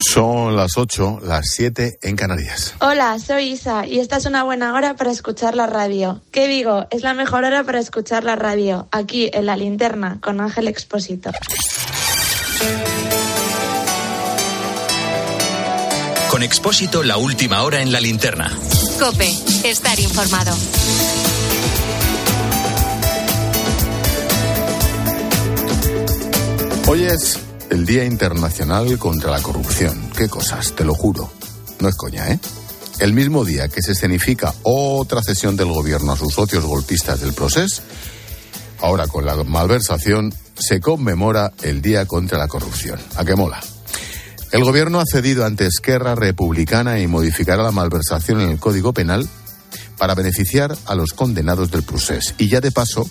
Son las 8, las 7 en Canarias. Hola, soy Isa y esta es una buena hora para escuchar la radio. ¿Qué digo? Es la mejor hora para escuchar la radio, aquí en la linterna, con Ángel Expósito. Con Expósito, la última hora en la linterna. Cope, estar informado. Hoy es el Día Internacional contra la Corrupción. Qué cosas, te lo juro. No es coña, ¿eh? El mismo día que se escenifica otra cesión del gobierno a sus socios golpistas del proceso, ahora con la malversación se conmemora el Día contra la Corrupción. ¿A qué mola? El gobierno ha cedido ante Esquerra Republicana y modificará la malversación en el Código Penal para beneficiar a los condenados del procés y ya de paso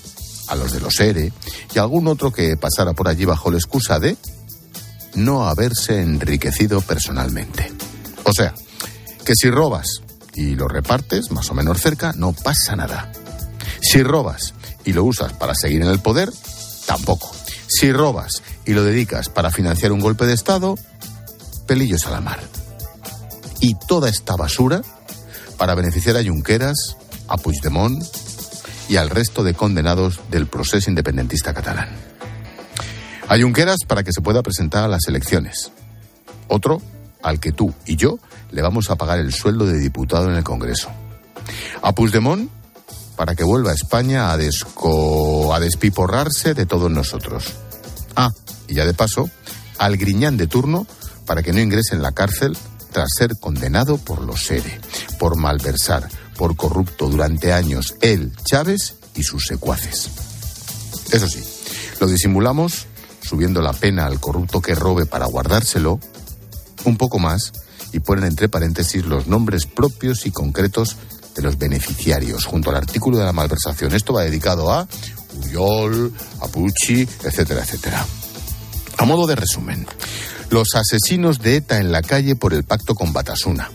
a los de los ERE y a algún otro que pasara por allí bajo la excusa de no haberse enriquecido personalmente. O sea, que si robas y lo repartes más o menos cerca, no pasa nada. Si robas y lo usas para seguir en el poder, tampoco. Si robas y lo dedicas para financiar un golpe de Estado, pelillos a la mar. Y toda esta basura para beneficiar a Junqueras, a Puigdemont y al resto de condenados del proceso independentista catalán. A Junqueras para que se pueda presentar a las elecciones. Otro al que tú y yo le vamos a pagar el sueldo de diputado en el Congreso. A Puigdemont para que vuelva a España a, desco... despiporrarse de todos nosotros. Ah, y ya de paso, al Griñán de turno para que no ingrese en la cárcel tras ser condenado por los SERE, por malversar, por corrupto durante años él, Chávez y sus secuaces. Eso sí, lo disimulamos subiendo la pena al corrupto que robe para guardárselo, un poco más, y ponen entre paréntesis los nombres propios y concretos de los beneficiarios, junto al artículo de la malversación. Esto va dedicado a Uriol, a Pucci, etcétera, etcétera. A modo de resumen, los asesinos de ETA en la calle por el pacto con Batasuna,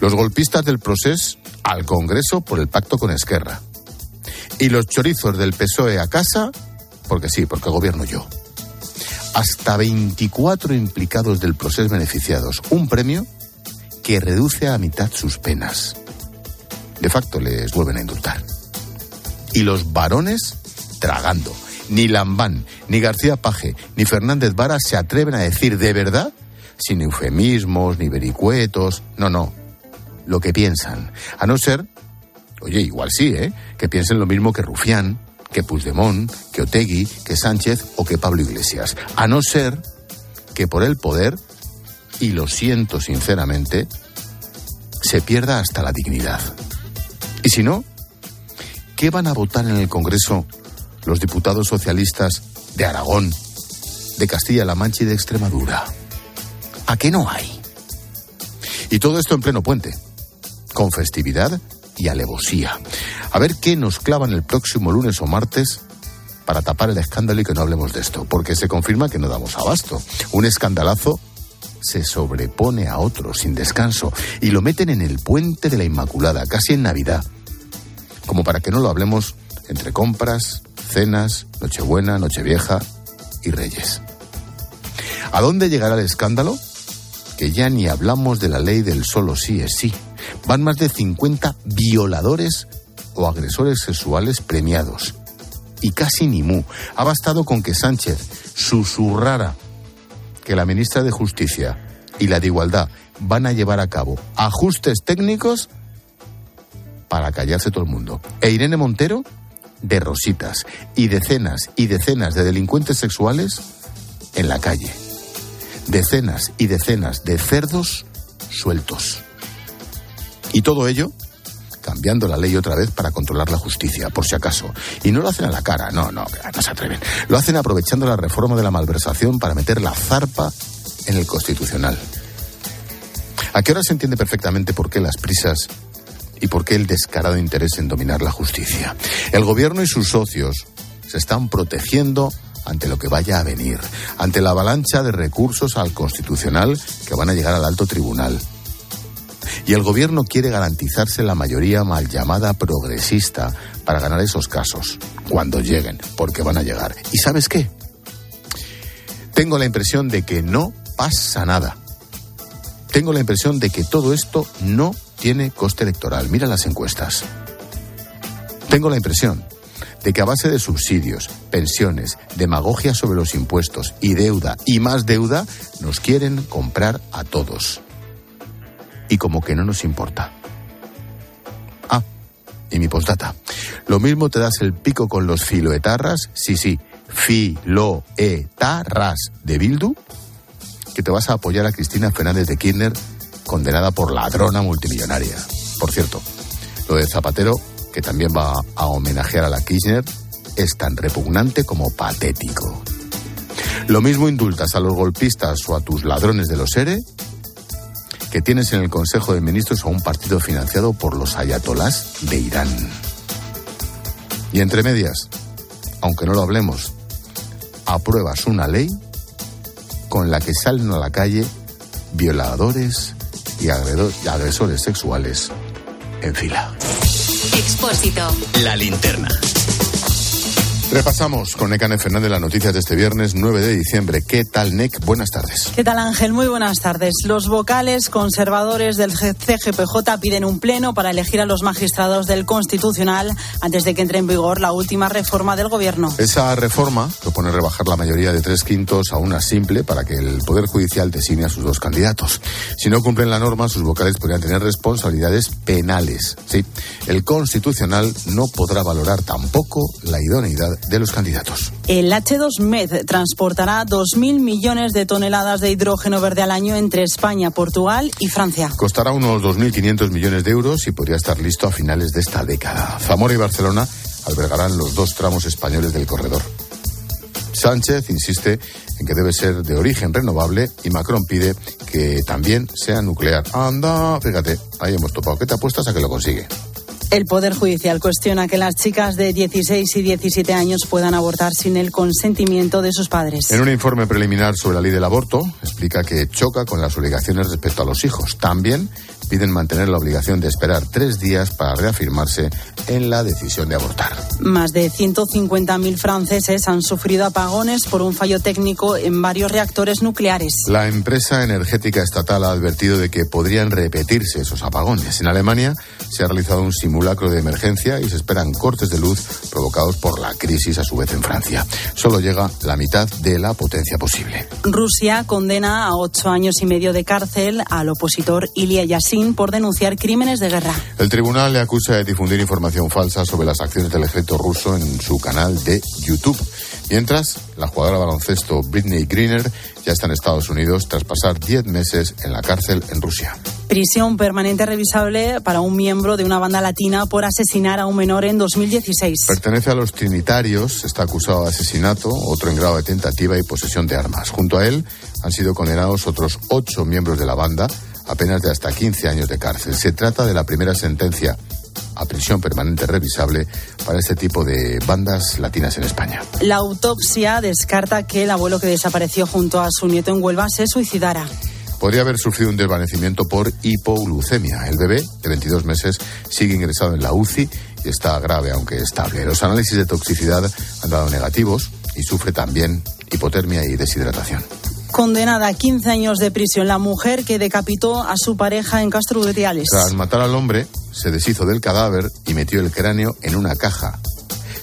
los golpistas del proceso al Congreso por el pacto con Esquerra, y los chorizos del PSOE a casa, porque sí, porque gobierno yo hasta 24 implicados del proceso beneficiados, un premio que reduce a mitad sus penas. De facto les vuelven a indultar. Y los varones tragando. Ni Lambán, ni García Paje, ni Fernández Vara se atreven a decir de verdad, sin eufemismos, ni vericuetos, no, no, lo que piensan. A no ser, oye, igual sí, ¿eh? Que piensen lo mismo que Rufián, que Puigdemont, que Otegui, que Sánchez o que Pablo Iglesias. A no ser que por el poder, y lo siento sinceramente, se pierda hasta la dignidad. Y si no, ¿qué van a votar en el Congreso los diputados socialistas de Aragón, de Castilla-La Mancha y de Extremadura? ¿A qué no hay? Y todo esto en pleno puente, con festividad y alevosía. A ver qué nos clavan el próximo lunes o martes para tapar el escándalo y que no hablemos de esto, porque se confirma que no damos abasto. Un escandalazo se sobrepone a otro sin descanso y lo meten en el puente de la Inmaculada, casi en Navidad, como para que no lo hablemos entre compras, cenas, Nochebuena, Nochevieja y Reyes. ¿A dónde llegará el escándalo? Que ya ni hablamos de la ley del solo sí es sí. Van más de 50 violadores o agresores sexuales premiados. Y casi ni mu. Ha bastado con que Sánchez susurrara que la ministra de Justicia y la de Igualdad van a llevar a cabo ajustes técnicos para callarse todo el mundo. E Irene Montero de rositas y decenas y decenas de delincuentes sexuales en la calle. Decenas y decenas de cerdos sueltos. Y todo ello cambiando la ley otra vez para controlar la justicia, por si acaso. Y no lo hacen a la cara, no, no, no se atreven. Lo hacen aprovechando la reforma de la malversación para meter la zarpa en el constitucional. ¿A qué hora se entiende perfectamente por qué las prisas y por qué el descarado interés en dominar la justicia? El gobierno y sus socios se están protegiendo ante lo que vaya a venir, ante la avalancha de recursos al constitucional que van a llegar al alto tribunal y el gobierno quiere garantizarse la mayoría mal llamada progresista para ganar esos casos, cuando lleguen, porque van a llegar. ¿Y sabes qué? Tengo la impresión de que no pasa nada. Tengo la impresión de que todo esto no tiene coste electoral. Mira las encuestas. Tengo la impresión de que a base de subsidios, pensiones, demagogia sobre los impuestos y deuda y más deuda, nos quieren comprar a todos. Y como que no nos importa. Ah, y mi postdata. Lo mismo te das el pico con los filoetarras, sí, sí, filoetarras de Bildu, que te vas a apoyar a Cristina Fernández de Kirchner, condenada por ladrona multimillonaria. Por cierto, lo de Zapatero que también va a homenajear a la Kirchner, es tan repugnante como patético. Lo mismo indultas a los golpistas o a tus ladrones de los ERE que tienes en el Consejo de Ministros a un partido financiado por los ayatolás de Irán. Y entre medias, aunque no lo hablemos, apruebas una ley con la que salen a la calle violadores y agresores sexuales en fila. Expósito. La linterna. Repasamos con Necane Fernández las noticias de este viernes 9 de diciembre. ¿Qué tal, Nec? Buenas tardes. ¿Qué tal, Ángel? Muy buenas tardes. Los vocales conservadores del CGPJ piden un pleno para elegir a los magistrados del Constitucional antes de que entre en vigor la última reforma del Gobierno. Esa reforma propone rebajar la mayoría de tres quintos a una simple para que el Poder Judicial designe a sus dos candidatos. Si no cumplen la norma, sus vocales podrían tener responsabilidades penales. Sí, el Constitucional no podrá valorar tampoco la idoneidad de los candidatos. El H2Med transportará 2.000 millones de toneladas de hidrógeno verde al año entre España, Portugal y Francia. Costará unos 2.500 millones de euros y podría estar listo a finales de esta década. Zamora y Barcelona albergarán los dos tramos españoles del corredor. Sánchez insiste en que debe ser de origen renovable y Macron pide que también sea nuclear. Anda, fíjate, ahí hemos topado. ¿Qué te apuestas a que lo consigue? El Poder Judicial cuestiona que las chicas de 16 y 17 años puedan abortar sin el consentimiento de sus padres. En un informe preliminar sobre la ley del aborto, explica que choca con las obligaciones respecto a los hijos. También piden mantener la obligación de esperar tres días para reafirmarse en la decisión de abortar. Más de 150.000 franceses han sufrido apagones por un fallo técnico en varios reactores nucleares. La empresa energética estatal ha advertido de que podrían repetirse esos apagones. En Alemania se ha realizado un simulacro de emergencia y se esperan cortes de luz provocados por la crisis a su vez en Francia. Solo llega la mitad de la potencia posible. Rusia condena a ocho años y medio de cárcel al opositor Ilya Yassin por denunciar crímenes de guerra. El tribunal le acusa de difundir información falsa sobre las acciones del ejército ruso en su canal de YouTube. Mientras, la jugadora de baloncesto Britney Greener ya está en Estados Unidos tras pasar 10 meses en la cárcel en Rusia. Prisión permanente revisable para un miembro de una banda latina por asesinar a un menor en 2016. Pertenece a los Trinitarios, está acusado de asesinato, otro en grado de tentativa y posesión de armas. Junto a él han sido condenados otros ocho miembros de la banda, apenas de hasta 15 años de cárcel. Se trata de la primera sentencia a prisión permanente revisable para este tipo de bandas latinas en España. La autopsia descarta que el abuelo que desapareció junto a su nieto en Huelva se suicidara podría haber sufrido un desvanecimiento por hipoglucemia. El bebé, de 22 meses, sigue ingresado en la UCI y está grave, aunque estable. Los análisis de toxicidad han dado negativos y sufre también hipotermia y deshidratación. Condenada a 15 años de prisión la mujer que decapitó a su pareja en Castro Urdiales. Tras matar al hombre, se deshizo del cadáver y metió el cráneo en una caja.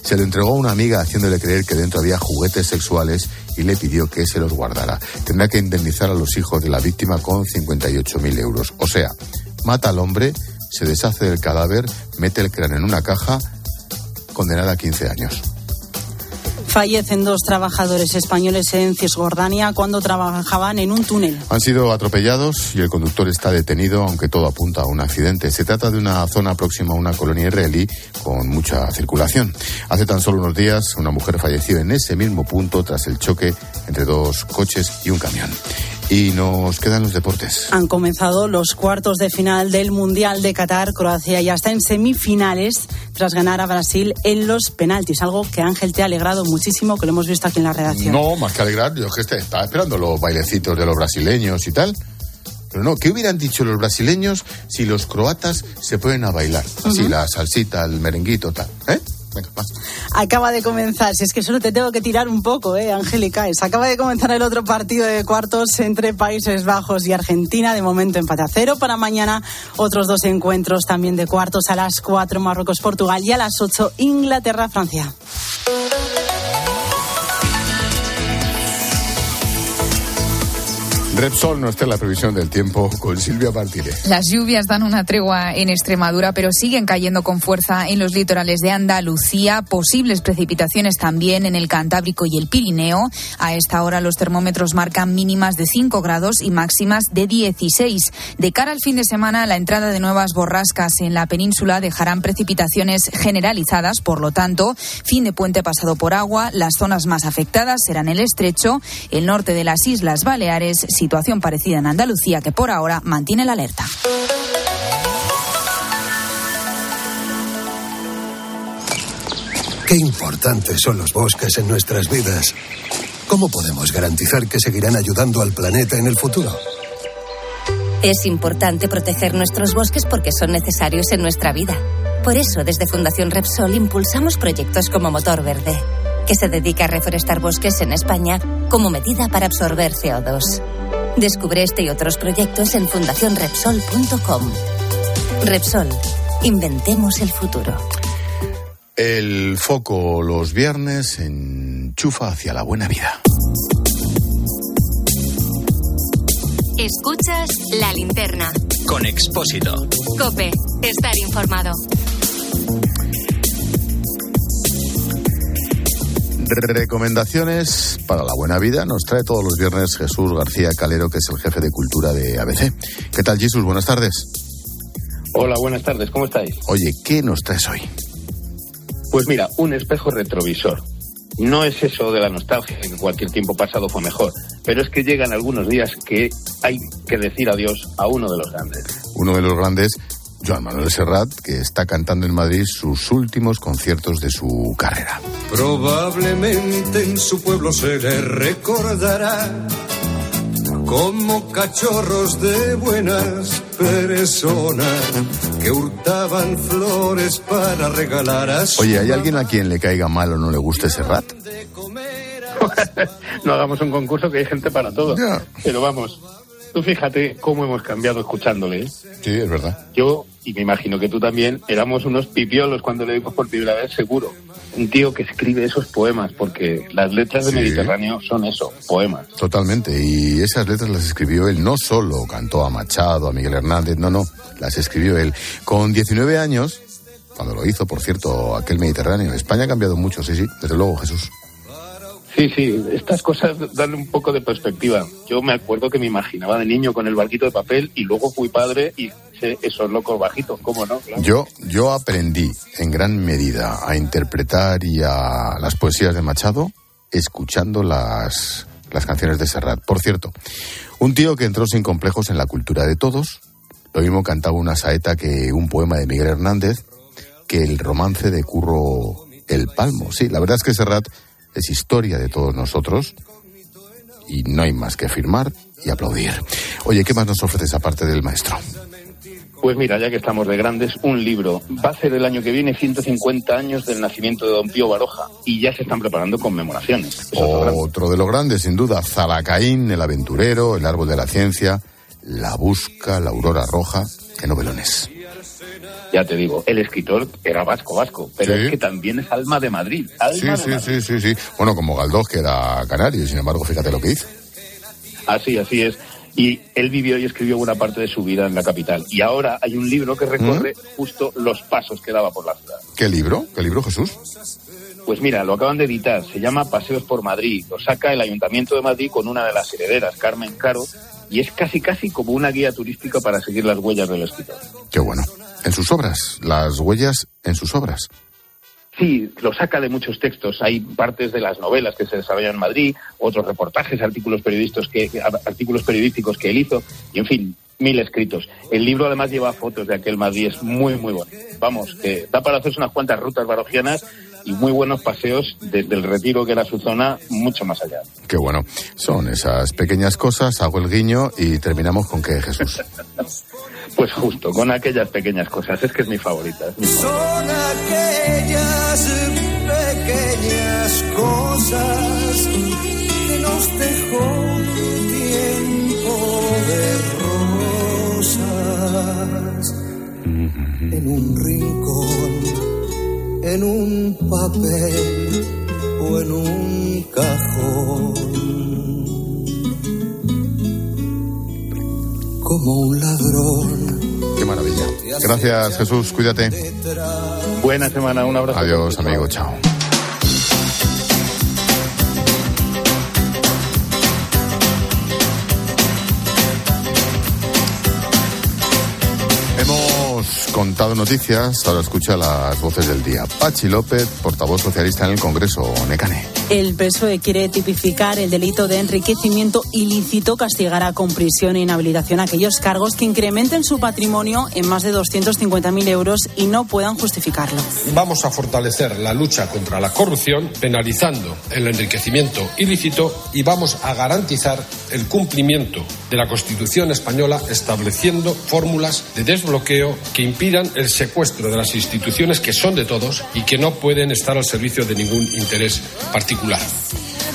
Se lo entregó a una amiga haciéndole creer que dentro había juguetes sexuales y le pidió que se los guardara. Tendrá que indemnizar a los hijos de la víctima con 58.000 euros. O sea, mata al hombre, se deshace del cadáver, mete el cráneo en una caja, condenada a 15 años. Fallecen dos trabajadores españoles en Cisjordania cuando trabajaban en un túnel. Han sido atropellados y el conductor está detenido, aunque todo apunta a un accidente. Se trata de una zona próxima a una colonia israelí con mucha circulación. Hace tan solo unos días, una mujer falleció en ese mismo punto tras el choque entre dos coches y un camión. Y nos quedan los deportes. Han comenzado los cuartos de final del Mundial de Qatar. Croacia ya está en semifinales tras ganar a Brasil en los penaltis. Algo que Ángel te ha alegrado muchísimo, que lo hemos visto aquí en la redacción. No, más que alegrar, yo que estaba esperando los bailecitos de los brasileños y tal. Pero no, ¿qué hubieran dicho los brasileños si los croatas se ponen a bailar? Así, la salsita, el merenguito, tal. ¿Eh? Acaba de comenzar, si es que solo te tengo que tirar un poco, ¿eh, Angélica? Acaba de comenzar el otro partido de cuartos entre Países Bajos y Argentina. De momento empate a cero. Para mañana otros dos encuentros también de cuartos a las cuatro Marruecos-Portugal y a las ocho Inglaterra-Francia. Repsol no está en la previsión del tiempo con Silvia Martínez. Las lluvias dan una tregua en Extremadura, pero siguen cayendo con fuerza en los litorales de Andalucía. Posibles precipitaciones también en el Cantábrico y el Pirineo. A esta hora los termómetros marcan mínimas de 5 grados y máximas de 16. De cara al fin de semana, la entrada de nuevas borrascas en la península dejarán precipitaciones generalizadas. Por lo tanto, fin de puente pasado por agua. Las zonas más afectadas serán el estrecho, el norte de las Islas Baleares, situación parecida en Andalucía que por ahora mantiene la alerta. Qué importantes son los bosques en nuestras vidas. ¿Cómo podemos garantizar que seguirán ayudando al planeta en el futuro? Es importante proteger nuestros bosques porque son necesarios en nuestra vida. Por eso, desde Fundación Repsol impulsamos proyectos como Motor Verde, que se dedica a reforestar bosques en España como medida para absorber CO2. Descubre este y otros proyectos en fundacionrepsol.com. Repsol, inventemos el futuro. El foco los viernes enchufa hacia la buena vida. Escuchas la linterna. Con Expósito. Cope, estar informado. Recomendaciones para la buena vida nos trae todos los viernes Jesús García Calero, que es el jefe de cultura de ABC. ¿Qué tal, Jesús? Buenas tardes. Hola, buenas tardes, ¿cómo estáis? Oye, ¿qué nos traes hoy? Pues mira, un espejo retrovisor. No es eso de la nostalgia, que cualquier tiempo pasado fue mejor, pero es que llegan algunos días que hay que decir adiós a uno de los grandes. Uno de los grandes, Joan Manuel Serrat, que está cantando en Madrid sus últimos conciertos de su carrera. Probablemente en su pueblo se le recordará como cachorros de buenas personas que hurtaban flores para regalar a su Oye, ¿hay alguien a quien le caiga mal o no le guste Serrat? no hagamos un concurso que hay gente para todo. Ya. Pero vamos, tú fíjate cómo hemos cambiado escuchándole. ¿eh? Sí, es verdad. Yo, y me imagino que tú también, éramos unos pipiolos cuando le vimos por primera vez, seguro. Un tío que escribe esos poemas, porque las letras de Sí. Mediterráneo son eso, poemas. Totalmente. Y esas letras las escribió él. No solo cantó a Machado, a Miguel Hernández, no, no. Las escribió él. Con 19 años, cuando lo hizo, por cierto, aquel Mediterráneo. España ha cambiado mucho, sí, sí. Desde luego, Jesús. Sí, sí, estas cosas dan un poco de perspectiva. Yo me acuerdo que me imaginaba de niño con el barquito de papel y luego fui padre y esos locos bajitos, ¿cómo no? Yo, yo aprendí en gran medida a interpretar y a las poesías de Machado escuchando las, las canciones de Serrat. Por cierto, un tío que entró sin complejos en la cultura de todos, lo mismo cantaba una saeta que un poema de Miguel Hernández, que el romance de Curro El Palmo. Sí, la verdad es que Serrat es historia de todos nosotros y no hay más que firmar y aplaudir. Oye, ¿qué más nos ofreces aparte del maestro? Pues mira, ya que estamos de grandes, un libro. Va a ser el año que viene 150 años del nacimiento de Don Pío Baroja y ya se están preparando conmemoraciones. Otro de los grandes, sin duda, Zalacaín, El Aventurero, El Árbol de la Ciencia, La Busca, La Aurora Roja, qué novelones. Ya te digo, el escritor era vasco, vasco, pero Sí. es que también es alma de Madrid. Alma Sí, de sí, Madrid. sí, sí, sí. Bueno, como Galdós, que era canario, sin embargo, fíjate lo que hizo. Así, así es. Y él vivió y escribió buena parte de su vida en la capital. Y ahora hay un libro que recorre ¿Mm? justo los pasos que daba por la ciudad. ¿Qué libro? ¿Qué libro, Jesús? Pues mira, lo acaban de editar, se llama Paseos por Madrid, lo saca el Ayuntamiento de Madrid con una de las herederas, Carmen Caro, y es casi casi como una guía turística para seguir las huellas del escritor. Qué bueno. En sus obras, las huellas en sus obras. Sí, lo saca de muchos textos. Hay partes de las novelas que se desarrollan en Madrid, otros reportajes, artículos periodísticos que, artículos periodísticos que él hizo, y en fin, mil escritos. El libro además lleva fotos de aquel Madrid, es muy, muy bueno. Vamos, que da para hacerse unas cuantas rutas barogianas y muy buenos paseos desde el retiro que era su zona, mucho más allá. Qué bueno. Son esas pequeñas cosas, hago el guiño y terminamos con que Jesús. Pues justo, con aquellas pequeñas cosas. Es que es mi favorita. Es mi favorita. Son aquellas pequeñas cosas que nos dejó tiempo de rosas en un rincón, en un papel o en un cajón. Como un ladrón. Qué maravilla. Gracias, Jesús. Cuídate. Buena semana, un abrazo. Adiós, amigo. Chao. Noticias, ahora escucha las voces del día. Pachi López, portavoz socialista en el Congreso, Necane. El PSOE quiere tipificar el delito de enriquecimiento ilícito, castigará con prisión e inhabilitación aquellos cargos que incrementen su patrimonio en más de 250.000 euros y no puedan justificarlo. Vamos a fortalecer la lucha contra la corrupción, penalizando el enriquecimiento ilícito y vamos a garantizar el cumplimiento de la Constitución española, estableciendo fórmulas de desbloqueo que impidan el secuestro de las instituciones que son de todos y que no pueden estar al servicio de ningún interés particular.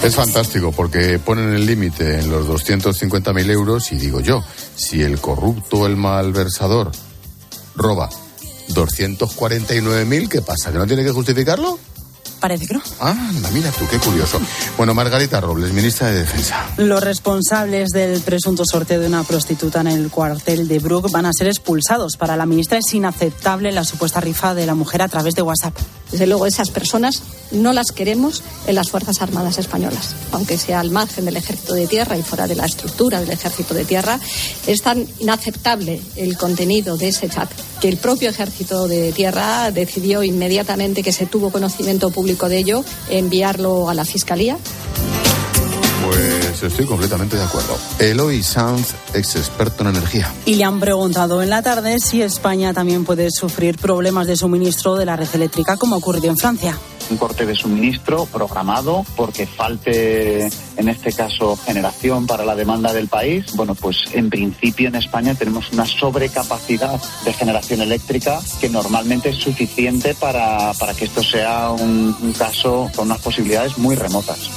Es fantástico porque ponen el límite en los 250.000 euros y digo yo, si el corrupto, el malversador, roba 249.000, ¿qué pasa? ¿Que no tiene que justificarlo? Parece que no. Ah, anda, mira tú, qué curioso. Bueno, Margarita Robles, ministra de Defensa. Los responsables del presunto sorteo de una prostituta en el cuartel de Brook van a ser expulsados. Para la ministra es inaceptable la supuesta rifa de la mujer a través de WhatsApp. Desde luego, esas personas no las queremos en las Fuerzas Armadas Españolas, aunque sea al margen del Ejército de Tierra y fuera de la estructura del Ejército de Tierra. Es tan inaceptable el contenido de ese chat que el propio Ejército de Tierra decidió inmediatamente que se tuvo conocimiento público de ello enviarlo a la Fiscalía. Estoy completamente de acuerdo. Eloy Sanz, ex experto en energía. Y le han preguntado en la tarde si España también puede sufrir problemas de suministro de la red eléctrica como ocurrió en Francia. un corte de suministro programado porque falte, en este caso, generación para la demanda del país. Bueno, pues en principio en España tenemos una sobrecapacidad de generación eléctrica que normalmente es suficiente para, para que esto sea un, un caso con unas posibilidades muy remotas.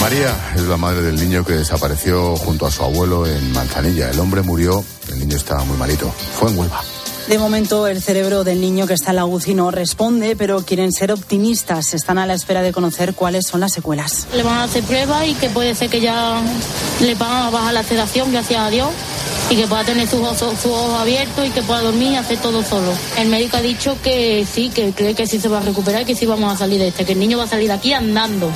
María es la madre del niño que desapareció junto a su abuelo en Manzanilla. El hombre murió, el niño estaba muy malito. Fue en Huelva. De momento, el cerebro del niño que está en la UCI no responde, pero quieren ser optimistas. Están a la espera de conocer cuáles son las secuelas. Le van a hacer pruebas y que puede ser que ya le van a bajar la sedación, gracias a Dios, y que pueda tener sus ojos, abiertos y que pueda dormir y hacer todo solo. El médico ha dicho que sí, que cree que sí se va a recuperar y que sí vamos a salir de este, que el niño va a salir de aquí andando.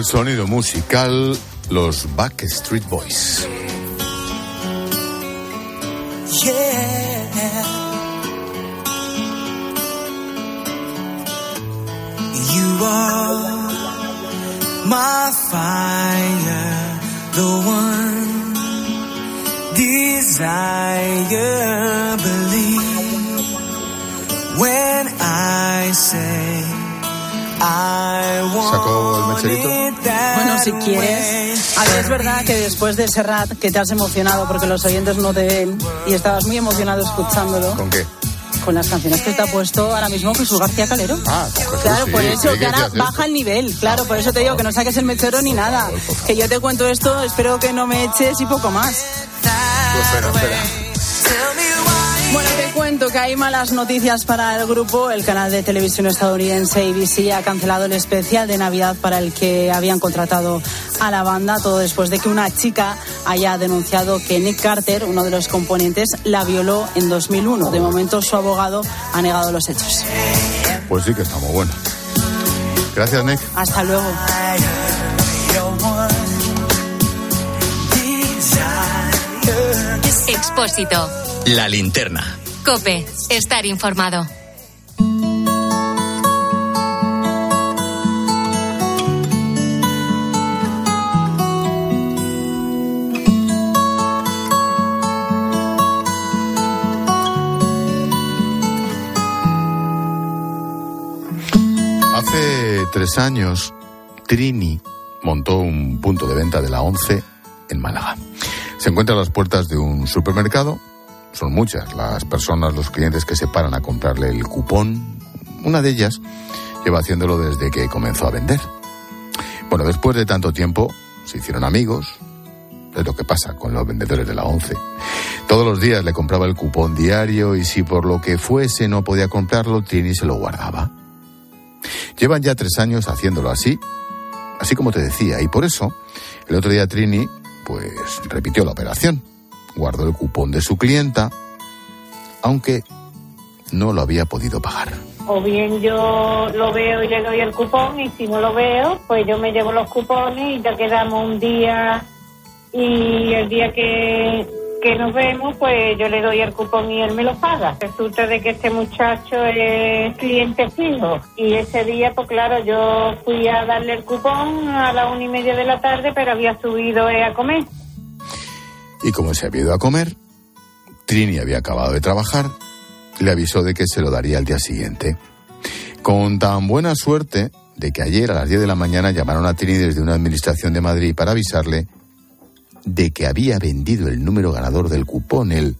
El sonido musical, los Backstreet Boys. Yeah. You are my fire, the one desire. Believe when I say ¿Sacó el mecherito? Bueno, si quieres. A ver, es verdad que después de Serrat, que te has emocionado porque los oyentes no te ven y estabas muy emocionado escuchándolo. ¿Con qué? Con las canciones que te ha puesto ahora mismo Jesús García Calero. Ah, Claro, sí, por eso que ahora baja el nivel. Claro, por eso te digo que no saques el mechero ni nada. Que yo te cuento esto, espero que no me eches y poco más. Pues espera, espera. Cuento que hay malas noticias para el grupo. El canal de televisión estadounidense ABC ha cancelado el especial de Navidad para el que habían contratado a la banda, todo después de que una chica haya denunciado que Nick Carter, uno de los componentes, la violó en 2001. De momento, su abogado ha negado los hechos. Pues sí que está muy bueno. Gracias, Nick. Hasta luego. Expósito. La linterna. Cope, estar informado. Hace tres años, Trini montó un punto de venta de la 11 en Málaga. Se encuentra a las puertas de un supermercado son muchas las personas, los clientes que se paran a comprarle el cupón. Una de ellas lleva haciéndolo desde que comenzó a vender. Bueno, después de tanto tiempo se hicieron amigos. Es lo que pasa con los vendedores de la ONCE. Todos los días le compraba el cupón diario y si por lo que fuese no podía comprarlo, Trini se lo guardaba. Llevan ya tres años haciéndolo así, así como te decía, y por eso el otro día Trini pues repitió la operación. Guardó el cupón de su clienta, aunque no lo había podido pagar. O bien yo lo veo y le doy el cupón y si no lo veo, pues yo me llevo los cupones y ya quedamos un día y el día que, que nos vemos, pues yo le doy el cupón y él me lo paga. Resulta de que este muchacho es cliente fijo y ese día, pues claro, yo fui a darle el cupón a la una y media de la tarde, pero había subido a comer. Y como se había ido a comer, Trini había acabado de trabajar, le avisó de que se lo daría al día siguiente. Con tan buena suerte de que ayer a las 10 de la mañana llamaron a Trini desde una administración de Madrid para avisarle de que había vendido el número ganador del cupón, el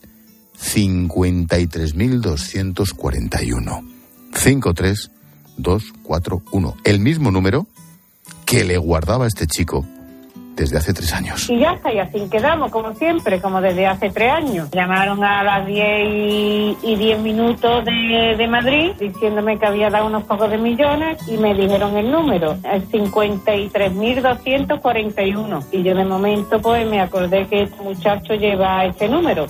53.241. 53241. El mismo número que le guardaba este chico desde hace tres años. Y ya está, y así quedamos, como siempre, como desde hace tres años. Llamaron a las 10 y, y 10 minutos de, de Madrid diciéndome que había dado unos pocos de millones y me dijeron el número, el 53.241. Y yo de momento pues me acordé que este muchacho lleva ese número.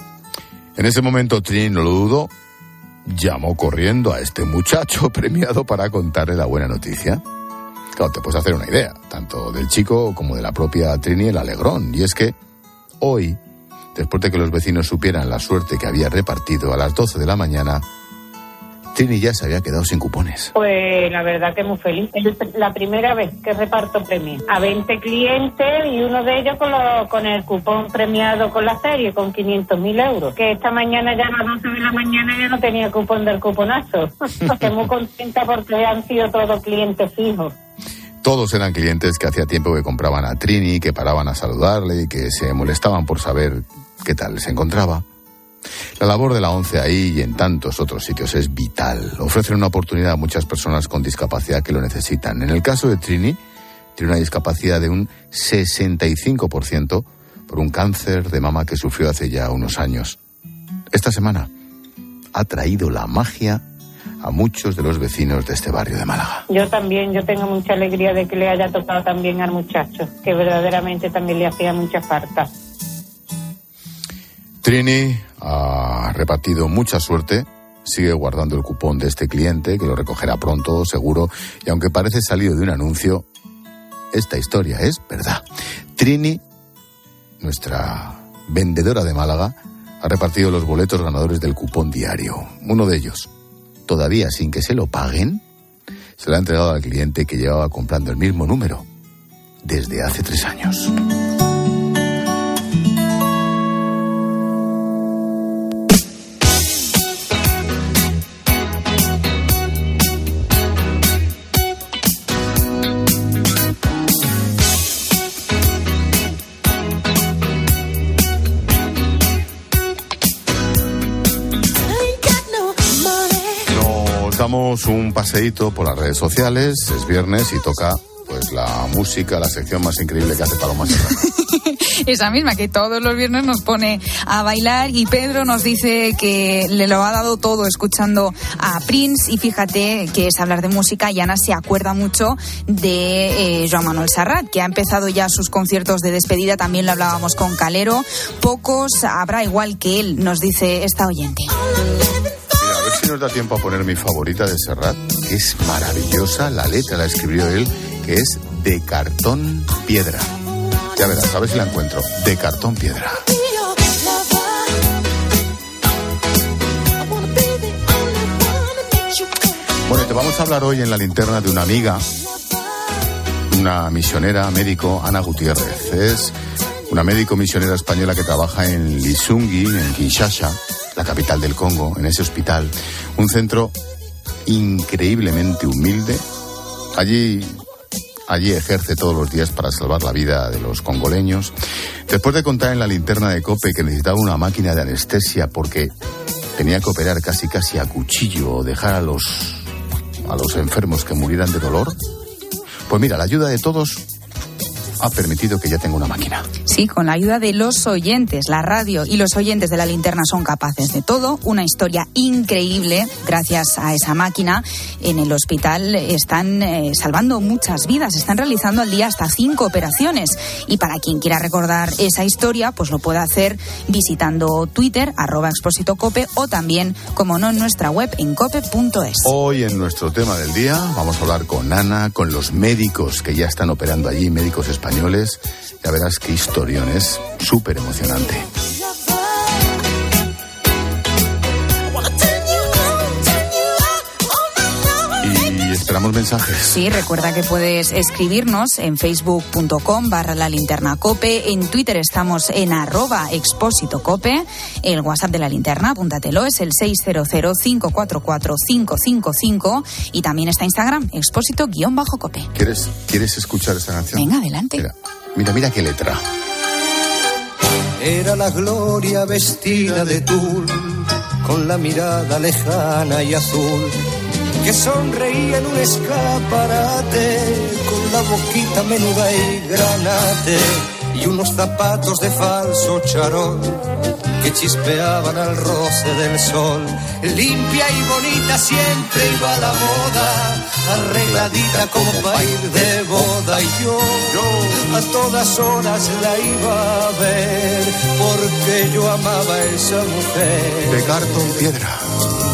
En ese momento Trini no lo dudó, llamó corriendo a este muchacho premiado para contarle la buena noticia. Te puedes hacer una idea, tanto del chico como de la propia Trini el alegrón. Y es que hoy, después de que los vecinos supieran la suerte que había repartido a las 12 de la mañana, Trini ya se había quedado sin cupones. Pues la verdad que muy feliz. Es la primera vez que reparto premios a 20 clientes y uno de ellos con, lo- con el cupón premiado con la serie, con 500.000 euros. Que esta mañana ya a las 12 de la mañana ya no tenía cupón del cuponazo. Estoy muy contenta porque han sido todos clientes fijos. Todos eran clientes que hacía tiempo que compraban a Trini, que paraban a saludarle y que se molestaban por saber qué tal se encontraba. La labor de la ONCE ahí y en tantos otros sitios es vital. Ofrecen una oportunidad a muchas personas con discapacidad que lo necesitan. En el caso de Trini, tiene una discapacidad de un 65% por un cáncer de mama que sufrió hace ya unos años. Esta semana ha traído la magia a muchos de los vecinos de este barrio de Málaga. Yo también, yo tengo mucha alegría de que le haya tocado también al muchacho, que verdaderamente también le hacía mucha falta. Trini ha repartido mucha suerte, sigue guardando el cupón de este cliente, que lo recogerá pronto, seguro, y aunque parece salido de un anuncio, esta historia es verdad. Trini, nuestra vendedora de Málaga, ha repartido los boletos ganadores del cupón diario. Uno de ellos, todavía sin que se lo paguen, se lo ha entregado al cliente que llevaba comprando el mismo número desde hace tres años. Un paseíto por las redes sociales, es viernes y toca pues la música, la sección más increíble que hace Paloma. Esa misma que todos los viernes nos pone a bailar y Pedro nos dice que le lo ha dado todo escuchando a Prince y fíjate que es hablar de música y Ana se acuerda mucho de eh, Joan Manuel Serrat que ha empezado ya sus conciertos de despedida, también lo hablábamos con Calero, pocos habrá igual que él, nos dice esta oyente. Si nos da tiempo a poner mi favorita de Serrat, que es maravillosa, la letra la escribió él, que es de cartón piedra. Ya verás, a ver si la encuentro. De cartón piedra. Bueno, te vamos a hablar hoy en la linterna de una amiga, una misionera médico, Ana Gutiérrez. Es una médico misionera española que trabaja en Lisungi, en Kinshasa, la capital del Congo, en ese hospital. Un centro increíblemente humilde, Allí allí ejerce todos los días para salvar la vida de los congoleños. Después de contar en la linterna de Cope que necesitaba una máquina de anestesia porque tenía que operar casi casi a cuchillo o dejar a los a los enfermos que murieran de dolor, pues mira, la ayuda de todos ha permitido que ya tenga una máquina. Sí, con la ayuda de los oyentes, la radio y los oyentes de la linterna son capaces de todo. Una historia increíble, gracias a esa máquina. En el hospital están eh, salvando muchas vidas, están realizando al día hasta cinco operaciones. Y para quien quiera recordar esa historia, pues lo puede hacer visitando Twitter, arroba expósito cope, o también, como no, en nuestra web en cope.es. Hoy en nuestro tema del día vamos a hablar con Ana, con los médicos que ya están operando allí, médicos españoles ya verás qué historión es súper emocionante. Esperamos mensajes. Sí, recuerda que puedes escribirnos en facebook.com barra la linterna cope. En Twitter estamos en arroba expósito cope. El WhatsApp de la linterna, apúntatelo, es el 600-544-555. Y también está Instagram, expósito-cope. ¿Quieres, ¿Quieres escuchar esta canción? Venga, adelante. Mira, mira, mira qué letra. Era la gloria vestida de tul, con la mirada lejana y azul, que sonreía en un escaparate, con la boquita menuda y granate, y unos zapatos de falso charol, que chispeaban al roce del sol. Limpia y bonita siempre iba la moda, arregladita como para ir de boda. Y yo, yo a todas horas la iba a ver, porque yo amaba a esa mujer. De cartón piedra.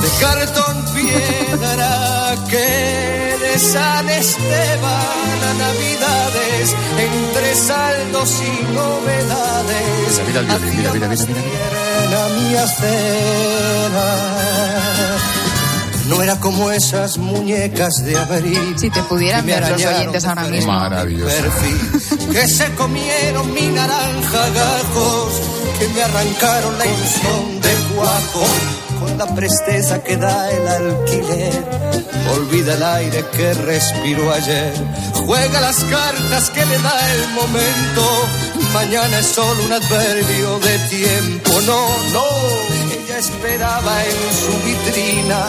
De cartón piedra que de San Esteban a Navidades, entre saldos y novedades. Mira, mira el violín, mira, mira, mira, mira. Era mi acera. No era como esas muñecas de abril. Si te pudieran ver los oyentes ahora mismo. Maravilloso. perfil, que se comieron mi naranja gajos, que me arrancaron la ilusión de guapo, con la presteza que da el alquiler. Olvida el aire que respiró ayer, juega las cartas que le da el momento. Mañana es solo un adverbio de tiempo. No, no, ella esperaba en su vitrina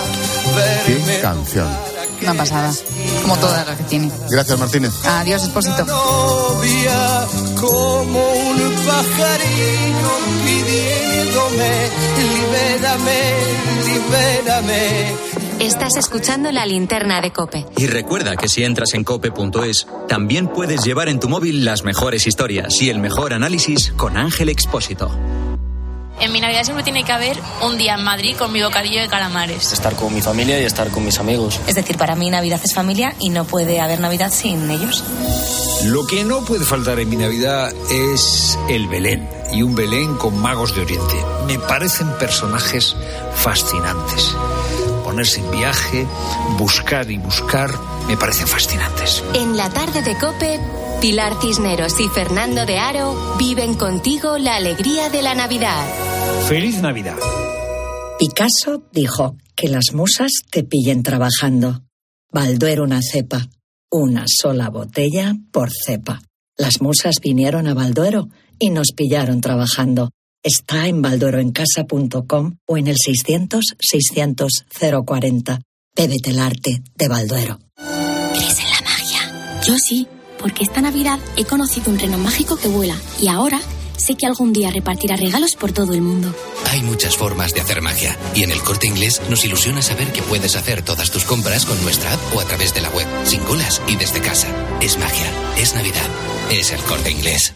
verme. Qué canción. Una pasada, como todas las que tiene. Gracias, Martínez. Adiós, Expósito. novia como un pajarillo pidiéndome, libérame, libérame. Estás escuchando la linterna de Cope. Y recuerda que si entras en cope.es, también puedes llevar en tu móvil las mejores historias y el mejor análisis con Ángel Expósito. En mi Navidad siempre tiene que haber un día en Madrid con mi bocadillo de calamares. Estar con mi familia y estar con mis amigos. Es decir, para mí Navidad es familia y no puede haber Navidad sin ellos. Lo que no puede faltar en mi Navidad es el Belén y un Belén con magos de Oriente. Me parecen personajes fascinantes. Ponerse en viaje, buscar y buscar, me parecen fascinantes. En la tarde de Cope, Pilar Cisneros y Fernando de Aro viven contigo la alegría de la Navidad. ¡Feliz Navidad! Picasso dijo que las musas te pillen trabajando. Balduero una cepa, una sola botella por cepa. Las musas vinieron a Balduero y nos pillaron trabajando. Está en baldueroencasa.com o en el 600 600 040. Bébete el arte de Balduero. ¿Crees en la magia? Yo sí, porque esta Navidad he conocido un reno mágico que vuela y ahora sé que algún día repartirá regalos por todo el mundo. Hay muchas formas de hacer magia y en el corte inglés nos ilusiona saber que puedes hacer todas tus compras con nuestra app o a través de la web, sin colas y desde casa. Es magia, es Navidad, es el corte inglés.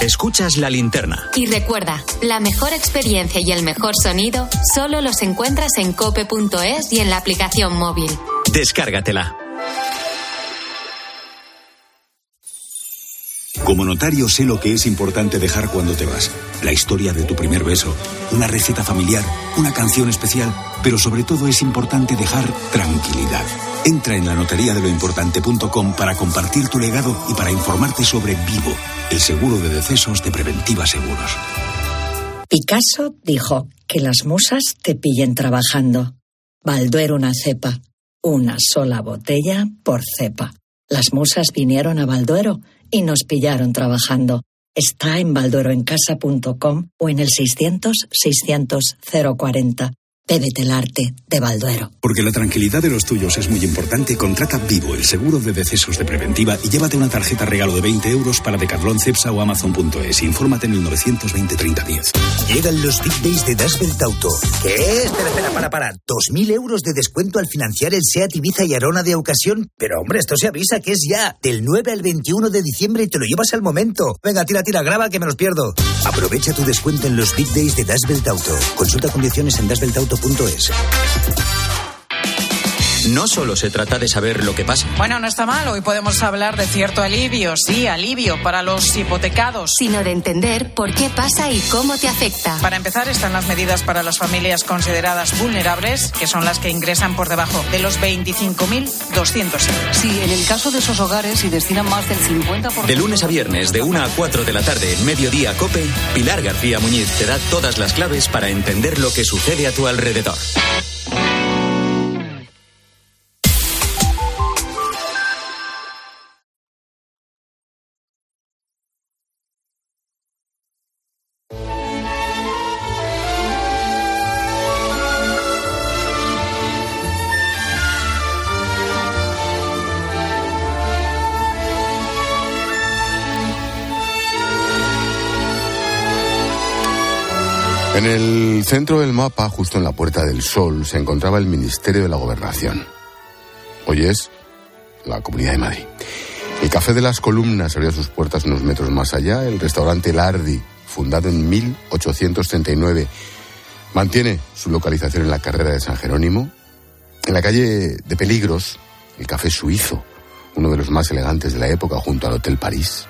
Escuchas la linterna. Y recuerda, la mejor experiencia y el mejor sonido solo los encuentras en cope.es y en la aplicación móvil. Descárgatela. Como notario sé lo que es importante dejar cuando te vas. La historia de tu primer beso, una receta familiar, una canción especial, pero sobre todo es importante dejar tranquilidad. Entra en la notaría de lo para compartir tu legado y para informarte sobre Vivo, el seguro de decesos de Preventiva Seguros. Picasso dijo que las musas te pillen trabajando. Balduero una cepa. Una sola botella por cepa. Las musas vinieron a Balduero y nos pillaron trabajando. Está en baldueroencasa.com o en el 600 600 040. Bébete el arte de Balduero. Porque la tranquilidad de los tuyos es muy importante, contrata Vivo, el seguro de decesos de preventiva, y llévate una tarjeta regalo de 20 euros para Decathlon, Cepsa o Amazon.es. Infórmate en el 920 30 10. Llegan los Big Days de Dasbelt Auto. ¿Qué? Espera, espera, para, para. ¿2.000 euros de descuento al financiar el SEAT Ibiza y Arona de ocasión? Pero hombre, esto se avisa que es ya. Del 9 al 21 de diciembre y te lo llevas al momento. Venga, tira, tira, graba que me los pierdo. Aprovecha tu descuento en los Big Days de Dasbelt Auto. Consulta condiciones en dasbeltauto.es. No solo se trata de saber lo que pasa. Bueno, no está mal. Hoy podemos hablar de cierto alivio, sí, alivio para los hipotecados. Sino de entender por qué pasa y cómo te afecta. Para empezar, están las medidas para las familias consideradas vulnerables, que son las que ingresan por debajo de los 25.200 euros. Sí, en el caso de esos hogares, si destinan más del 50%. De lunes a viernes, de 1 a 4 de la tarde, en mediodía Cope, Pilar García Muñiz te da todas las claves para entender lo que sucede a tu alrededor. En el centro del mapa, justo en la Puerta del Sol, se encontraba el Ministerio de la Gobernación. Hoy es la Comunidad de Madrid. El Café de las Columnas abría sus puertas unos metros más allá. El restaurante Lardi, fundado en 1839, mantiene su localización en la carrera de San Jerónimo. En la calle de Peligros, el Café Suizo, uno de los más elegantes de la época, junto al Hotel París.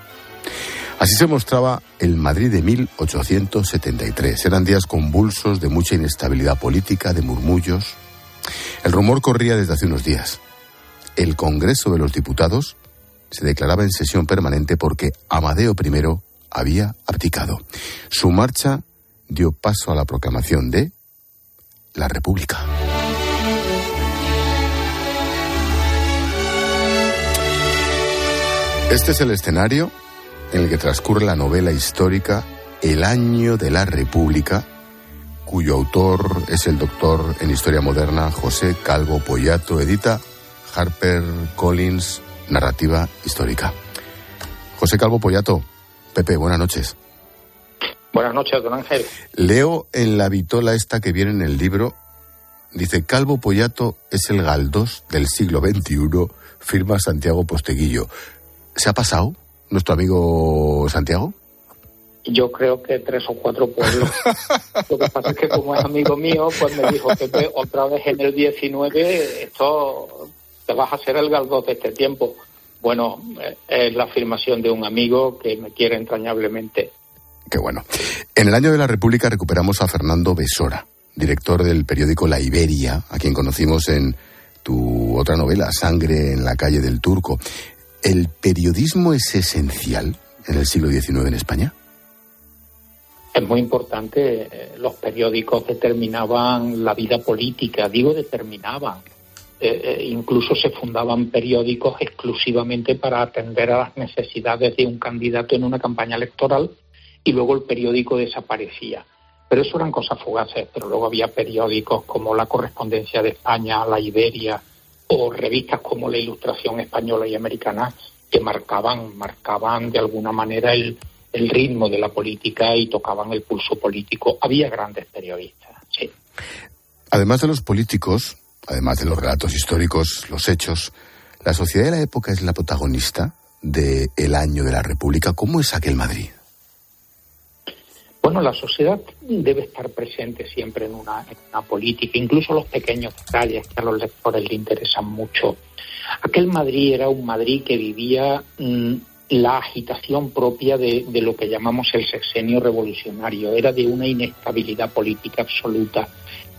Así se mostraba el Madrid de 1873. Eran días convulsos de mucha inestabilidad política, de murmullos. El rumor corría desde hace unos días. El Congreso de los Diputados se declaraba en sesión permanente porque Amadeo I había abdicado. Su marcha dio paso a la proclamación de la República. Este es el escenario en el que transcurre la novela histórica El año de la República, cuyo autor es el doctor en Historia Moderna José Calvo Pollato, edita Harper Collins, Narrativa Histórica. José Calvo Pollato, Pepe, buenas noches. Buenas noches, don Ángel. Leo en la vitola esta que viene en el libro, dice Calvo Pollato es el Galdós del siglo XXI, firma Santiago Posteguillo. ¿Se ha pasado? Nuestro amigo Santiago? Yo creo que tres o cuatro pueblos. Lo que pasa es que como es amigo mío, pues me dijo que otra vez en el 19 esto te vas a hacer el galdós de este tiempo. Bueno, es la afirmación de un amigo que me quiere entrañablemente. Qué bueno. En el año de la República recuperamos a Fernando Besora, director del periódico La Iberia, a quien conocimos en tu otra novela, Sangre en la calle del Turco. ¿El periodismo es esencial en el siglo XIX en España? Es muy importante. Los periódicos determinaban la vida política, digo determinaban. Eh, eh, incluso se fundaban periódicos exclusivamente para atender a las necesidades de un candidato en una campaña electoral y luego el periódico desaparecía. Pero eso eran cosas fugaces, pero luego había periódicos como La Correspondencia de España, La Iberia, o revistas como La Ilustración Española y Americana que marcaban, marcaban de alguna manera el, el ritmo de la política y tocaban el pulso político. Había grandes periodistas, sí. Además de los políticos, además de los relatos históricos, los hechos, la sociedad de la época es la protagonista del el año de la República. ¿Cómo es aquel Madrid? Bueno, la sociedad debe estar presente siempre en una, política, incluso los pequeños detalles que a los lectores le interesan mucho. Aquel Madrid era un Madrid que vivía mmm, la agitación propia de, de, lo que llamamos el sexenio revolucionario. Era de una inestabilidad política absoluta.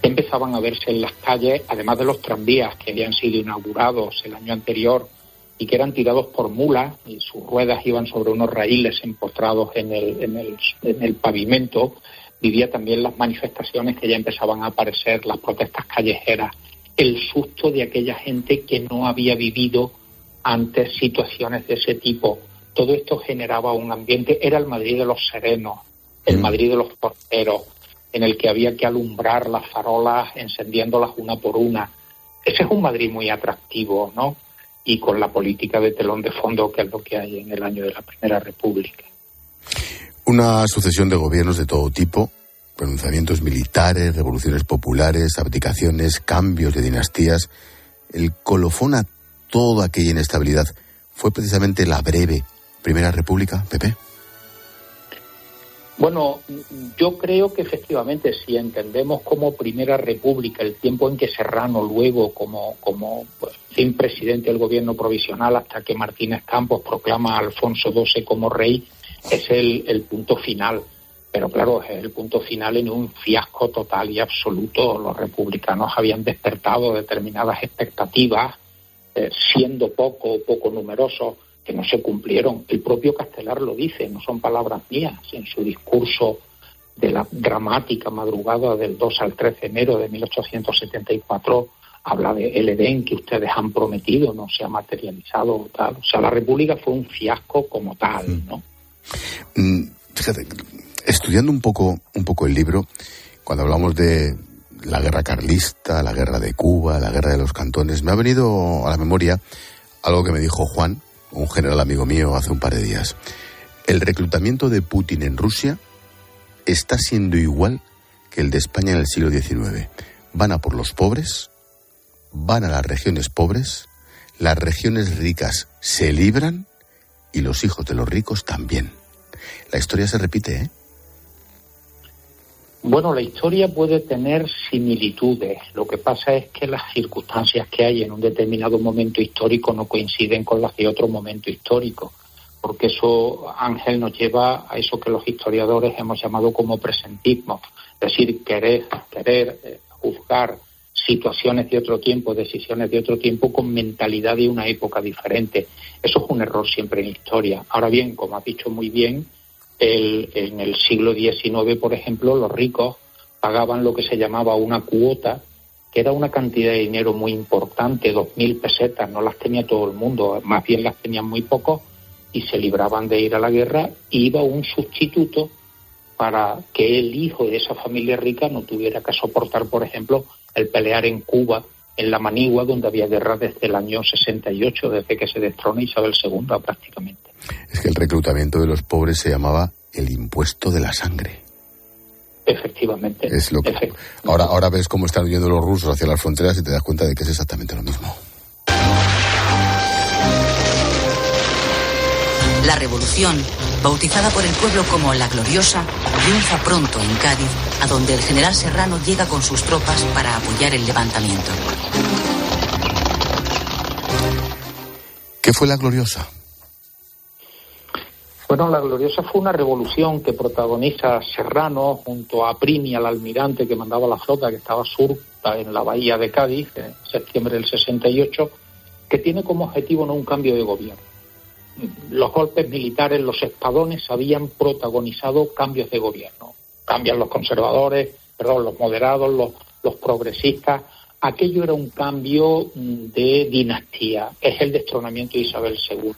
Empezaban a verse en las calles, además de los tranvías que habían sido inaugurados el año anterior y que eran tirados por mulas y sus ruedas iban sobre unos raíles empotrados en el, en el, en el pavimento, vivía también las manifestaciones que ya empezaban a aparecer, las protestas callejeras. el susto de aquella gente que no había vivido antes situaciones de ese tipo. Todo esto generaba un ambiente, era el Madrid de los serenos, el Madrid de los porteros, en el que había que alumbrar las farolas encendiéndolas una por una. Ese es un Madrid muy atractivo, ¿no? Y con la política de telón de fondo que es lo que hay en el año de la Primera República. Una sucesión de gobiernos de todo tipo, pronunciamientos militares, revoluciones populares, abdicaciones, cambios de dinastías. El colofón a toda aquella inestabilidad fue precisamente la breve Primera República, Pepe. Bueno, yo creo que efectivamente si entendemos como Primera República el tiempo en que Serrano luego como, como pues, presidente del gobierno provisional hasta que Martínez Campos proclama a Alfonso XII como rey es el, el punto final. Pero claro, es el punto final en un fiasco total y absoluto. Los republicanos habían despertado determinadas expectativas, eh, siendo poco o poco numerosos, que no se cumplieron. El propio Castelar lo dice, no son palabras mías. En su discurso de la dramática madrugada del 2 al 13 de enero de 1874 habla de el Edén que ustedes han prometido no se ha materializado tal. O sea, la República fue un fiasco como tal, ¿no? Mm, fíjate, estudiando un poco, un poco el libro, cuando hablamos de la guerra carlista, la guerra de Cuba, la guerra de los cantones, me ha venido a la memoria algo que me dijo Juan, un general amigo mío, hace un par de días. El reclutamiento de Putin en Rusia está siendo igual que el de España en el siglo XIX. Van a por los pobres, van a las regiones pobres, las regiones ricas se libran y los hijos de los ricos también. La historia se repite, ¿eh? Bueno, la historia puede tener similitudes. Lo que pasa es que las circunstancias que hay en un determinado momento histórico no coinciden con las de otro momento histórico, porque eso, Ángel, nos lleva a eso que los historiadores hemos llamado como presentismo, es decir, querer, querer eh, juzgar situaciones de otro tiempo, decisiones de otro tiempo con mentalidad de una época diferente. Eso es un error siempre en historia. Ahora bien, como ha dicho muy bien, en el siglo XIX, por ejemplo, los ricos pagaban lo que se llamaba una cuota, que era una cantidad de dinero muy importante, dos mil pesetas, no las tenía todo el mundo, más bien las tenían muy pocos y se libraban de ir a la guerra, iba un sustituto para que el hijo de esa familia rica no tuviera que soportar, por ejemplo, el pelear en Cuba, en la Manigua, donde había guerra desde el año 68, desde que se destrona Isabel II prácticamente. Es que el reclutamiento de los pobres se llamaba el impuesto de la sangre. Efectivamente. Es lo que... Ahora, ahora ves cómo están huyendo los rusos hacia las fronteras y te das cuenta de que es exactamente lo mismo. La revolución, bautizada por el pueblo como la Gloriosa, triunfa pronto en Cádiz, a donde el general Serrano llega con sus tropas para apoyar el levantamiento. ¿Qué fue la Gloriosa? Bueno, la Gloriosa fue una revolución que protagoniza Serrano junto a Primi, al almirante que mandaba la flota que estaba surta en la bahía de Cádiz en septiembre del 68, que tiene como objetivo no un cambio de gobierno. Los golpes militares, los espadones habían protagonizado cambios de gobierno. Cambian los conservadores, perdón, los moderados, los, progresistas. Aquello era un cambio mm, de dinastía. Es el destronamiento de Isabel II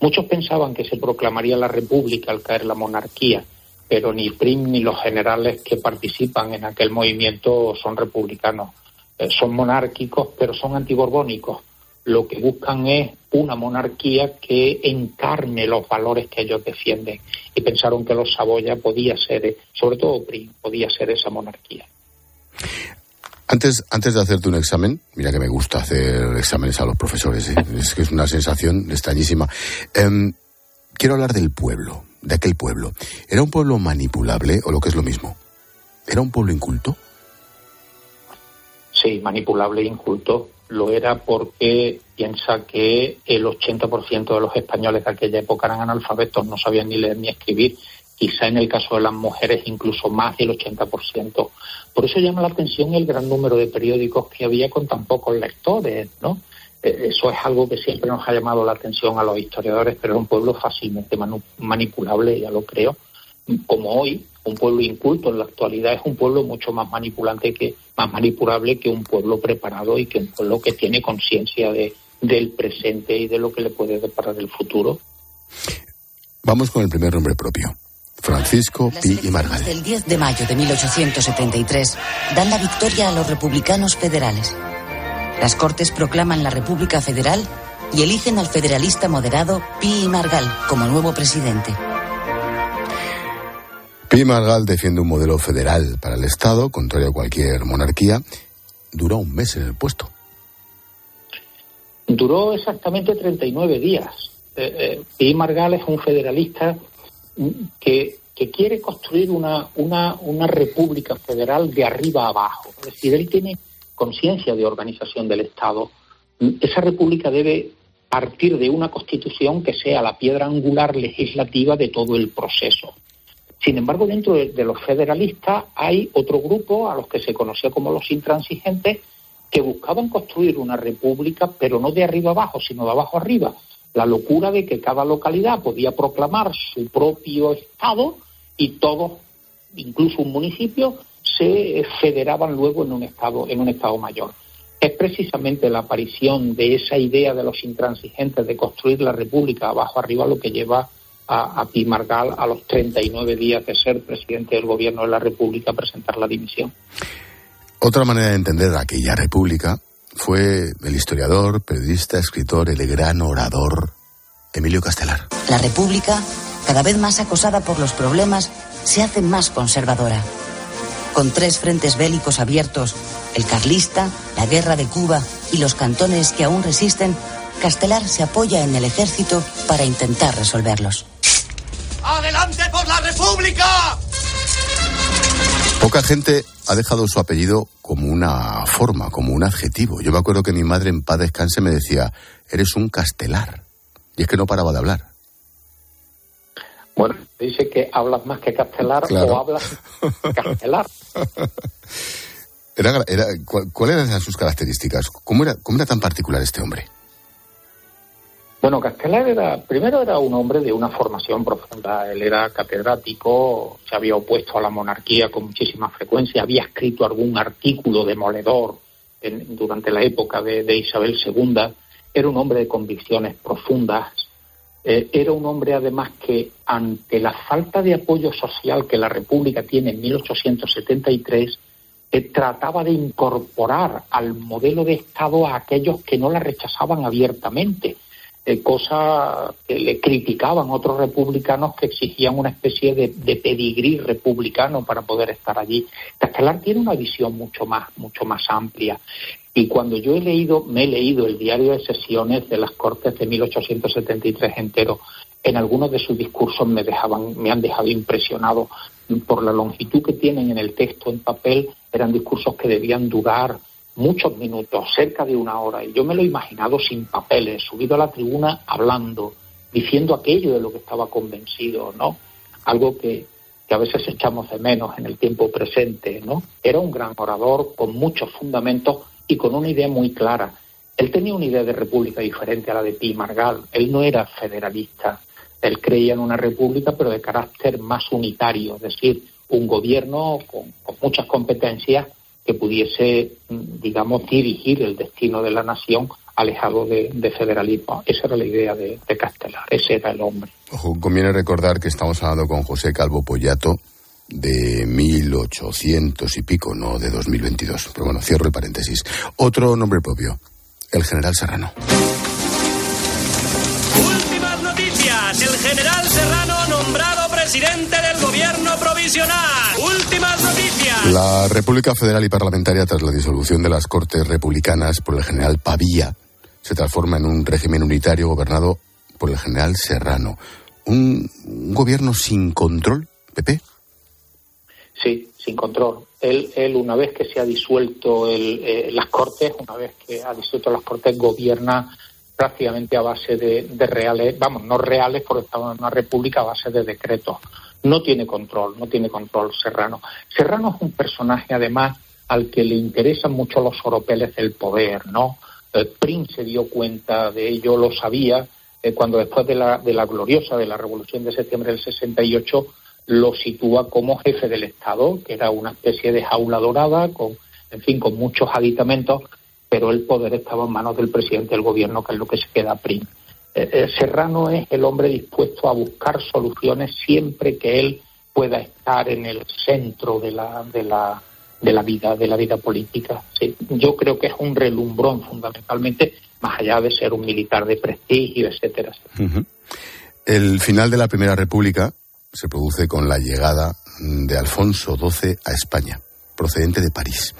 Muchos pensaban que se proclamaría la República al caer la monarquía, pero ni Prim ni los generales que participan en aquel movimiento son republicanos. Eh, son monárquicos, pero son antiborbónicos. Lo que buscan es una monarquía que encarne los valores que ellos defienden. Y pensaron que los Saboya podía ser, sobre todo Prim, podía ser esa monarquía. Antes, antes de hacerte un examen, mira que me gusta hacer exámenes a los profesores, ¿eh? es que es una sensación extrañísima. Em, quiero hablar del pueblo, de aquel pueblo. ¿Era un pueblo manipulable o lo que es lo mismo? ¿Era un pueblo inculto? Sí, manipulable e inculto. Lo era porque piensa que el 80% de los españoles de aquella época eran analfabetos, no sabían ni leer ni escribir quizá en el caso de las mujeres incluso más del 80%. Por eso llama la atención el gran número de periódicos que había con tan pocos lectores, ¿no? Eh, eso es algo que siempre nos ha llamado la atención a los historiadores, pero es un pueblo fácilmente manipulable, ya lo creo, como hoy, un pueblo inculto en la actualidad es un pueblo mucho más manipulante que más manipulable que un pueblo preparado y que un pueblo que tiene conciencia de, del presente y de lo que le puede deparar el futuro. Vamos con el primer nombre propio. Francisco Pi y Margal. El 10 de mayo de 1873 dan la victoria a los republicanos federales. Las Cortes proclaman la República Federal y eligen al federalista moderado Pi y Margal como nuevo presidente. Pi Margal defiende un modelo federal para el Estado, contrario a cualquier monarquía. Duró un mes en el puesto. Duró exactamente 39 días. Eh, eh, Pi Margal es un federalista que, que quiere construir una, una, una república federal de arriba a abajo. Es decir, él tiene conciencia de organización del Estado. Esa república debe partir de una constitución que sea la piedra angular legislativa de todo el proceso. Sin embargo, dentro de, los federalistas hay otro grupo a los que se conocía como los intransigentes que buscaban construir una república, pero no de arriba abajo, sino de abajo arriba. La locura de que cada localidad podía proclamar su propio estado y todos, incluso un municipio, se federaban luego en un estado, en un estado mayor. Es precisamente la aparición de esa idea de los intransigentes de construir la república abajo arriba lo que lleva a, a Pi Margal a los 39 días de ser presidente del gobierno de la república a presentar la dimisión. Otra manera de entender aquella república fue el historiador, periodista, escritor, el gran orador Emilio Castelar. La república, cada vez más acosada por los problemas, se hace más conservadora. Con tres frentes bélicos abiertos, el carlista, la guerra de Cuba y los cantones que aún resisten, Castelar se apoya en el ejército para intentar resolverlos. ¡Adelante por la República! Poca gente ha dejado su apellido como una forma, como un adjetivo. Yo me acuerdo que mi madre en paz descanse me decía, eres un castelar. Y es que no paraba de hablar. Bueno, dice que hablas más que castelar claro. o hablas castelar. Era, era, ¿Cuáles eran sus características? ¿Cómo era, ¿Cómo era tan particular este hombre? Bueno, Castelar era, primero era un hombre de una formación profunda. Él era catedrático, se había opuesto a la monarquía con muchísima frecuencia, había escrito algún artículo demoledor en, durante la época de, Isabel II. Era un hombre de convicciones profundas. Eh, era un hombre, además, que ante la falta de apoyo social que la República tiene en 1873, eh, trataba de incorporar al modelo de Estado a aquellos que no la rechazaban abiertamente eh, cosa que le criticaban otros republicanos que exigían una especie de, de, pedigrí republicano para poder estar allí. Castelar tiene una visión mucho más, mucho más amplia. Y cuando yo he leído, me he leído el diario de sesiones de las Cortes de 1873 entero, en algunos de sus discursos me dejaban, me han dejado impresionado por la longitud que tienen en el texto en papel, eran discursos que debían durar muchos minutos, cerca de una hora, y yo me lo he imaginado sin papeles, subido a la tribuna hablando, diciendo aquello de lo que estaba convencido, ¿no? Algo que, que a veces echamos de menos en el tiempo presente, ¿no? Era un gran orador con muchos fundamentos y con una idea muy clara. Él tenía una idea de república diferente a la de Pi Margal. Él no era federalista. Él creía en una república, pero de carácter más unitario, es decir, un gobierno con, con muchas competencias que pudiese, digamos, dirigir el destino de la nación alejado de, de federalismo. Esa era la idea de, de, Castelar, ese era el hombre. Ojo, conviene recordar que estamos hablando con José Calvo Pollato de 1800 y pico, no de 2022. Pero bueno, cierro el paréntesis. Otro nombre propio, el general Serrano. Últimas noticias. El general Serrano nombrado presidente del gobierno provisional. Últimas noticias. La República Federal y Parlamentaria, tras la disolución de las Cortes Republicanas por el general Pavía, se transforma en un régimen unitario gobernado por el general Serrano. ¿Un, un gobierno sin control, Pepe? Sí, sin control. Él, él una vez que se ha disuelto el, eh, las Cortes, una vez que ha disuelto las Cortes, gobierna prácticamente a base de, de, reales, vamos, no reales porque estamos en una república a base de decretos. No tiene control, no tiene control Serrano. Serrano es un personaje además al que le interesan mucho los oropeles del poder, ¿no? Eh, Prince se dio cuenta de ello, lo sabía, eh, cuando después de la, de la gloriosa, de la revolución de septiembre del 68, lo sitúa como jefe del Estado, que era una especie de jaula dorada, con, en fin, con muchos aditamentos, pero el poder estaba en manos del presidente del gobierno, que es lo que se queda prim. Eh, eh, Serrano es el hombre dispuesto a buscar soluciones siempre que él pueda estar en el centro de la, de la, de la vida, de la vida política. Yo creo que es un relumbrón fundamentalmente, más allá de ser un militar de prestigio, etcétera. El final de la Primera República se produce con la llegada de Alfonso XII a España, procedente de París.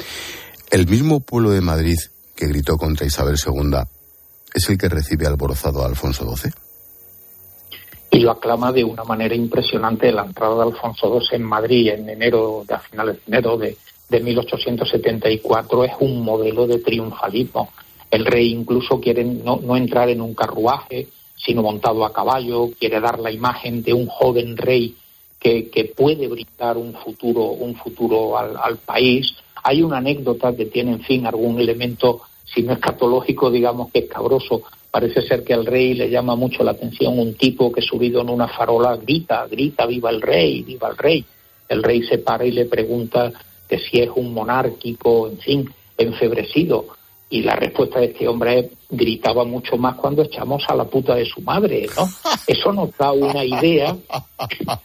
El mismo pueblo de Madrid que gritó contra Isabel II es el que recibe alborozado a Alfonso XII. Y lo aclama de una manera impresionante la entrada de Alfonso XII en Madrid en enero, a finales de enero de, de 1874 es un modelo de triunfalismo. El rey incluso quiere no, no entrar en un carruaje, sino montado a caballo, quiere dar la imagen de un joven rey que, que puede brindar un futuro, un futuro al, al, país. Hay una anécdota que tiene, en fin, algún elemento, si no escatológico, digamos que escabroso. Parece ser que al rey le llama mucho la atención un tipo que subido en una farola grita, grita, viva el rey, viva el rey. El rey se para y le pregunta que si es un monárquico, en fin, enfebrecido. Y la respuesta de este hombre gritaba mucho más cuando echamos a la puta de su madre, ¿no? Eso nos da una idea,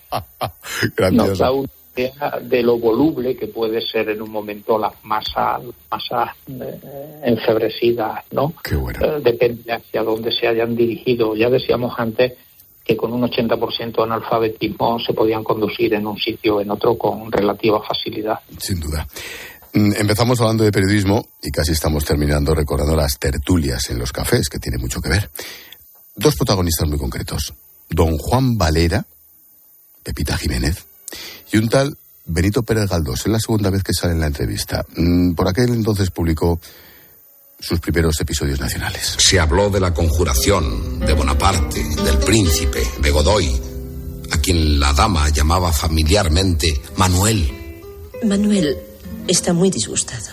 nos da una idea de lo voluble que puede ser en un momento las masas, masas eh, enfebrecidas, ¿no? Eh, depende hacia dónde se hayan dirigido. Ya decíamos antes que con un 80% de analfabetismo se podían conducir en un sitio o en otro con relativa facilidad. Sin duda. Mm, empezamos hablando de periodismo y casi estamos terminando recordando las tertulias en los cafés, que tiene mucho que ver. Dos protagonistas muy concretos. Don Juan Valera, Pepita Jiménez, y un tal Benito Pérez Galdós. Es la segunda vez que sale en la entrevista. Mm, por aquel entonces publicó sus primeros episodios nacionales. Se habló de la conjuración, de Bonaparte, del príncipe, de Godoy, a quien la dama llamaba familiarmente Manuel. Manuel está muy disgustado.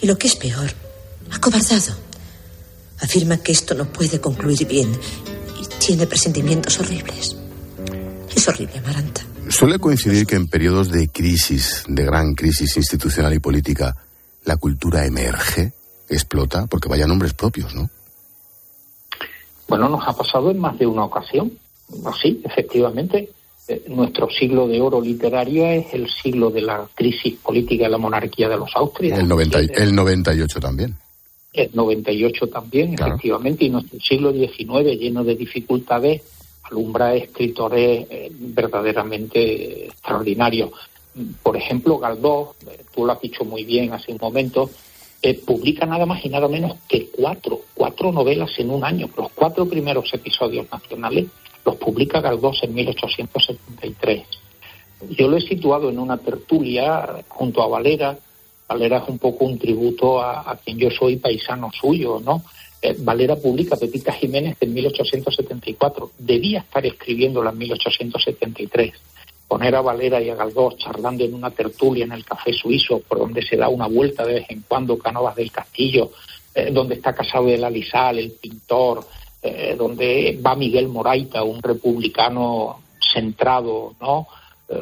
Y lo que es peor, acobardado. Afirma que esto no puede concluir bien y tiene presentimientos horribles. Es horrible, Amaranta. Suele coincidir que en periodos de crisis, de gran crisis institucional y política, la cultura emerge explota porque vaya nombres propios, ¿no? Bueno, nos ha pasado en más de una ocasión. Sí, efectivamente. Eh, nuestro siglo de oro literario es el siglo de la crisis política de la monarquía de los Austrias. El, 90, el 98 también. El 98 también, efectivamente. Y nuestro siglo XIX, lleno de dificultades, alumbra escritores eh, verdaderamente extraordinarios. Por ejemplo, Galdós, eh, tú lo has dicho muy bien hace un momento, eh, publica nada más y nada menos que cuatro, cuatro novelas en un año. Los cuatro primeros episodios nacionales los publica Galdós en 1873. Yo lo he situado en una tertulia junto a Valera. Valera es un poco un tributo a, quien yo soy paisano suyo, ¿no? Eh, Valera publica Pepita Jiménez en 1874. Debía estar escribiéndola en 1873 poner a Valera y a Galdós charlando en una tertulia en el Café Suizo, por donde se da una vuelta de vez en cuando Canovas del Castillo, eh, donde está casado el Alisal, el pintor, eh, donde va Miguel Moraita, un republicano centrado, ¿no?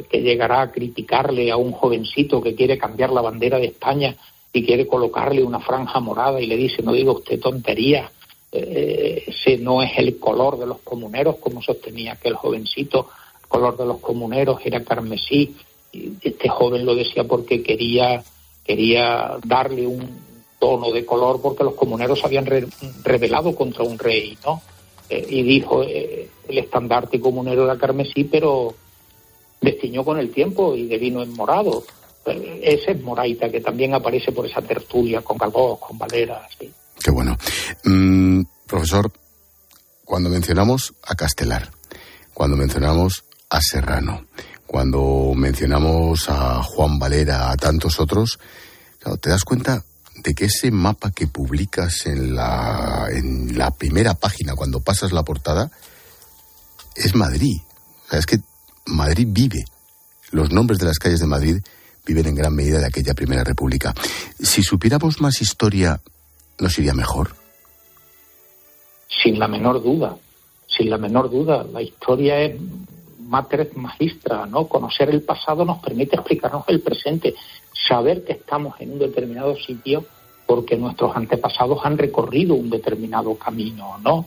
Que llegará a criticarle a un jovencito que quiere cambiar la bandera de España y quiere colocarle una franja morada y le dice, no diga usted tontería, ese no es el color de los comuneros, como sostenía aquel jovencito color de los comuneros era carmesí. Este joven lo decía porque quería, quería darle un tono de color porque los comuneros habían rebelado contra un rey, ¿no? Eh, y dijo, eh, el estandarte comunero era carmesí, pero destiñó con el tiempo y de vino en morado. Eh, ese es Moraita, que también aparece por esa tertulia con Calvós, con Valera. ¿sí? Qué bueno. Mm, profesor, cuando mencionamos a Castelar, cuando mencionamos a Serrano. Cuando mencionamos a Juan Valera, a tantos otros, te das cuenta de que ese mapa que publicas en la, en la primera página, cuando pasas la portada, es Madrid. O sea, es que Madrid vive. Los nombres de las calles de Madrid viven en gran medida de aquella primera república. Si supiéramos más historia, ¿nos iría mejor? Sin la menor duda, sin la menor duda. La historia es mater magistra, ¿no? Conocer el pasado nos permite explicarnos el presente, saber que estamos en un determinado sitio porque nuestros antepasados han recorrido un determinado camino, ¿no?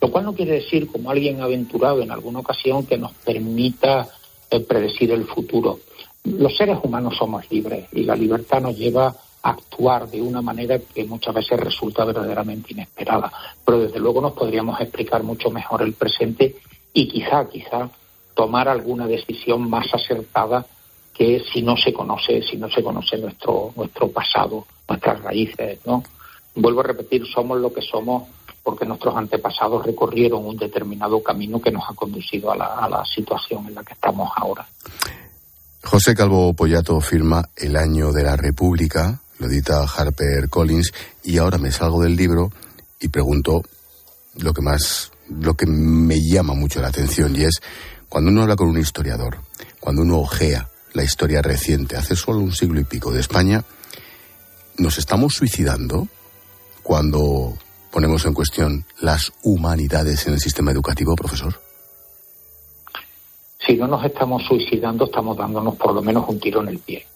Lo cual no quiere decir, como alguien aventurado en alguna ocasión, que nos permita eh, predecir el futuro. Los seres humanos somos libres y la libertad nos lleva a actuar de una manera que muchas veces resulta verdaderamente inesperada. Pero desde luego nos podríamos explicar mucho mejor el presente y quizá, quizá, tomar alguna decisión más acertada que si no se conoce, si no se conoce nuestro, nuestro pasado, nuestras raíces, ¿no? Vuelvo a repetir, somos lo que somos porque nuestros antepasados recorrieron un determinado camino que nos ha conducido a la, a la situación en la que estamos ahora. José Calvo Pollato firma El año de la República, lo edita Harper Collins, y ahora me salgo del libro y pregunto lo que más, lo que me llama mucho la atención, y es cuando uno habla con un historiador, cuando uno ojea la historia reciente, hace solo un siglo y pico de España, ¿nos estamos suicidando cuando ponemos en cuestión las humanidades en el sistema educativo, profesor? Si no nos estamos suicidando, estamos dándonos por lo menos un tiro en el pie.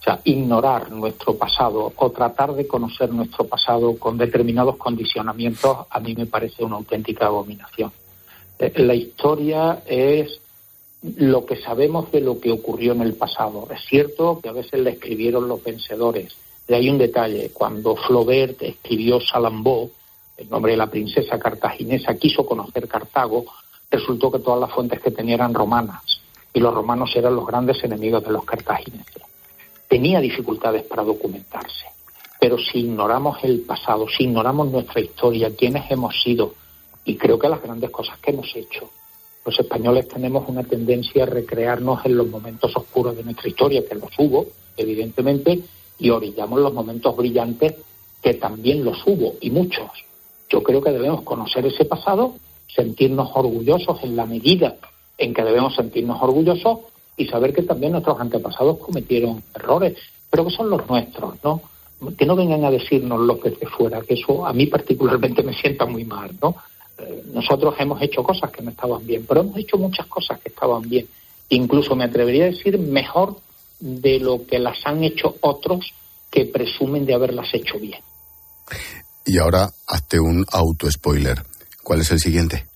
O sea, ignorar nuestro pasado o tratar de conocer nuestro pasado con determinados condicionamientos a mí me parece una auténtica abominación. Eh, la historia es lo que sabemos de lo que ocurrió en el pasado. Es cierto que a veces le escribieron los vencedores. De ahí un detalle. Cuando Flaubert escribió Salambó, el nombre de la princesa cartaginesa, quiso conocer Cartago, resultó que todas las fuentes que tenía eran romanas y los romanos eran los grandes enemigos de los cartagineses. Tenía dificultades para documentarse, pero si ignoramos el pasado, si ignoramos nuestra historia, quiénes hemos sido y creo que las grandes cosas que hemos hecho, los españoles tenemos una tendencia a recrearnos en los momentos oscuros de nuestra historia, que los hubo, evidentemente, y orillamos los momentos brillantes, que también los hubo, y muchos. Yo creo que debemos conocer ese pasado, sentirnos orgullosos en la medida en que debemos sentirnos orgullosos y saber que también nuestros antepasados cometieron errores, pero que son los nuestros, ¿no? Que no vengan a decirnos los que de fuera, que eso a mí particularmente me sienta muy mal, ¿no? Eh, nosotros hemos hecho cosas que no estaban bien, pero hemos hecho muchas cosas que estaban bien. Incluso me atrevería a decir mejor de lo que las han hecho otros que presumen de haberlas hecho bien. Y ahora hazte un auto-spoiler. ¿Cuál es el siguiente?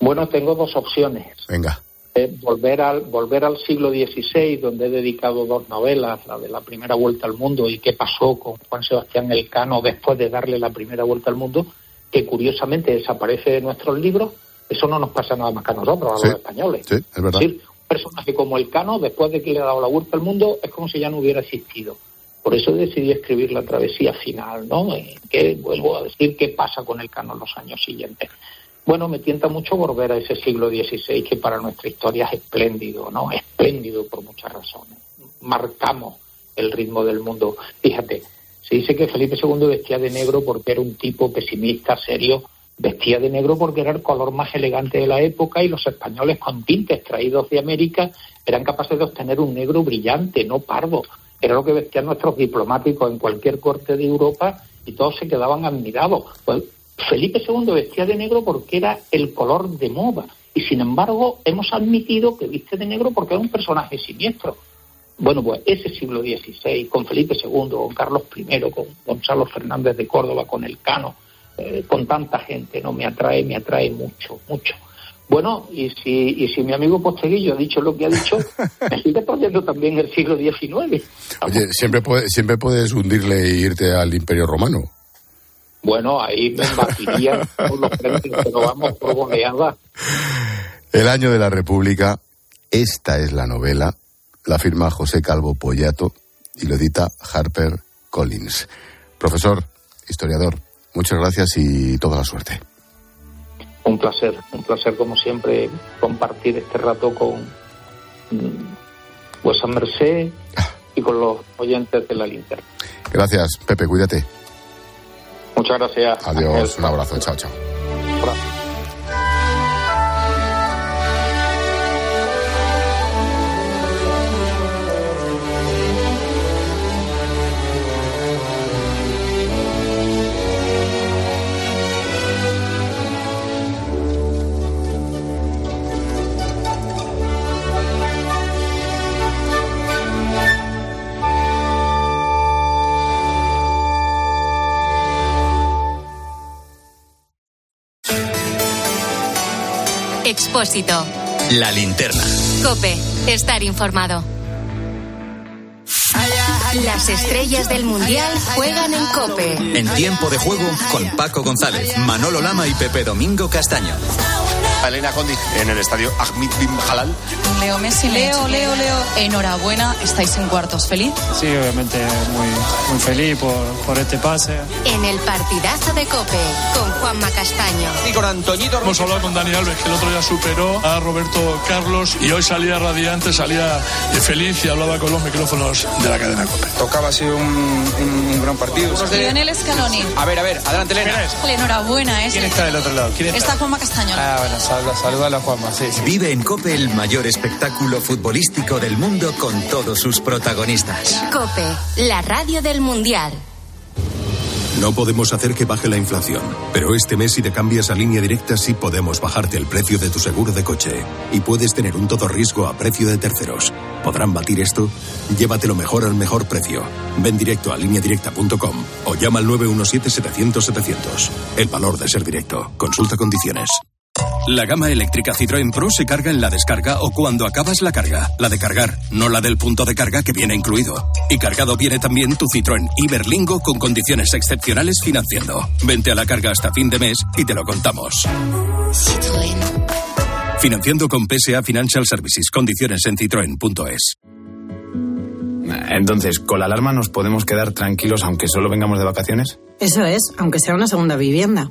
Bueno, tengo dos opciones. Venga. Eh, volver, al, volver al siglo XVI, donde he dedicado dos novelas, la de la primera vuelta al mundo y qué pasó con Juan Sebastián Elcano después de darle la primera vuelta al mundo, que curiosamente desaparece de nuestros libros, eso no nos pasa nada más que a nosotros, a los españoles. Sí, es verdad. un personaje como el Cano, después de que le ha dado la vuelta al mundo, es como si ya no hubiera existido. Por eso decidí escribir la travesía final, ¿no? Que vuelvo a decir qué pasa con el Cano en los años siguientes. Bueno, me tienta mucho volver a ese siglo XVI que para nuestra historia es espléndido, ¿no? Espléndido por muchas razones. Marcamos el ritmo del mundo. Fíjate, se dice que Felipe II vestía de negro porque era un tipo pesimista, serio. Vestía de negro porque era el color más elegante de la época y los españoles con tintes traídos de América eran capaces de obtener un negro brillante, no pardo. Era lo que vestían nuestros diplomáticos en cualquier corte de Europa y todos se quedaban admirados. Pues Felipe II vestía de negro porque era el color de moda y sin embargo hemos admitido que viste de negro porque era un personaje siniestro. Bueno, pues ese siglo XVI, con Felipe II, con Carlos I, con Gonzalo Fernández de Córdoba, con el Cano, eh, con tanta gente, no me atrae, me atrae mucho, mucho. Bueno, y si, y si mi amigo Posteguillo ha dicho lo que ha dicho, me sigue trayendo también el siglo XIX. Oye, siempre, siempre puedes hundirle e irte al Imperio Romano. Bueno, ahí me embatirían por los frentes, pero vamos por goleada. El año de la República, esta es la novela, la firma José Calvo Pollato y lo edita Harper Collins. Profesor, historiador, muchas gracias y toda la suerte. Un placer, un placer como siempre compartir este rato con vuesa merced y con los oyentes de la linterna. Gracias, Pepe, cuídate. Muchas gracias. Adiós, un abrazo, chao, chao. Expósito. La linterna. Cope. Estar informado. Las estrellas del Mundial juegan en Cope. En tiempo de juego con Paco González, Manolo Lama y Pepe Domingo Castaño. Elena Condi en el estadio Ahmed Bin Halal. Leo Messi, Leo, Leo, Leo. Enhorabuena, estáis en cuartos. ¿Feliz? Sí, obviamente muy, muy feliz por, por este pase. En el partidazo de Cope con Juanma Castaño. Y con Antoñito. Hemos hablado con Dani Alves, que el otro día superó a Roberto Carlos y hoy salía radiante, salía feliz y hablaba con los micrófonos de la cadena Cope. Tocaba, ha sido un, un, un gran partido. Lionel Scaloni. A ver, a ver, adelante, Elena. Enhorabuena, ¿eh? ¿Quién está del otro lado? ¿Quién Está Juanma Castaño. Ah, bueno, saluda, saluda a la Juanma, sí, sí. Vive en Cope el mayor espectáculo futbolístico del mundo con todos sus protagonistas. Cope, la radio del Mundial. No podemos hacer que baje la inflación, pero este mes si te cambias a línea directa sí podemos bajarte el precio de tu seguro de coche y puedes tener un todo riesgo a precio de terceros. ¿Podrán batir esto? Llévatelo mejor al mejor precio. Ven directo a lineadirecta.com o llama al 917-700-700. El valor de ser directo. Consulta condiciones. La gama eléctrica Citroën Pro se carga en la descarga o cuando acabas la carga. La de cargar, no la del punto de carga que viene incluido. Y cargado viene también tu Citroën Iberlingo con condiciones excepcionales financiando. Vente a la carga hasta fin de mes y te lo contamos. Financiando con PSA Financial Services. Condiciones en citroen.es. Entonces, ¿con la alarma nos podemos quedar tranquilos aunque solo vengamos de vacaciones? Eso es, aunque sea una segunda vivienda.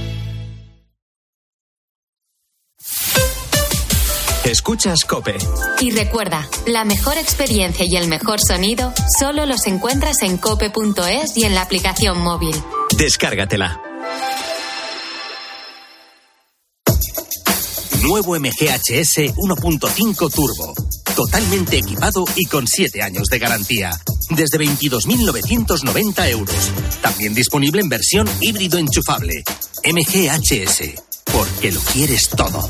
Escuchas Cope. Y recuerda, la mejor experiencia y el mejor sonido solo los encuentras en cope.es y en la aplicación móvil. Descárgatela. Nuevo MGHS 1.5 Turbo. Totalmente equipado y con 7 años de garantía. Desde 22.990 euros. También disponible en versión híbrido enchufable. MGHS. Porque lo quieres todo.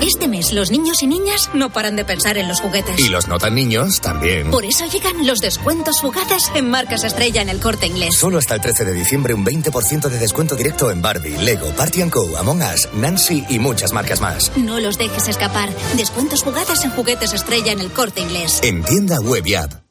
Este mes los niños y niñas no paran de pensar en los juguetes. Y los no tan niños también. Por eso llegan los descuentos fugaces en marcas estrella en el corte inglés. Solo hasta el 13 de diciembre un 20% de descuento directo en Barbie, Lego, Party Co, Among Us, Nancy y muchas marcas más. No los dejes escapar. Descuentos fugaces en juguetes estrella en el corte inglés. En tienda web y app.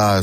Las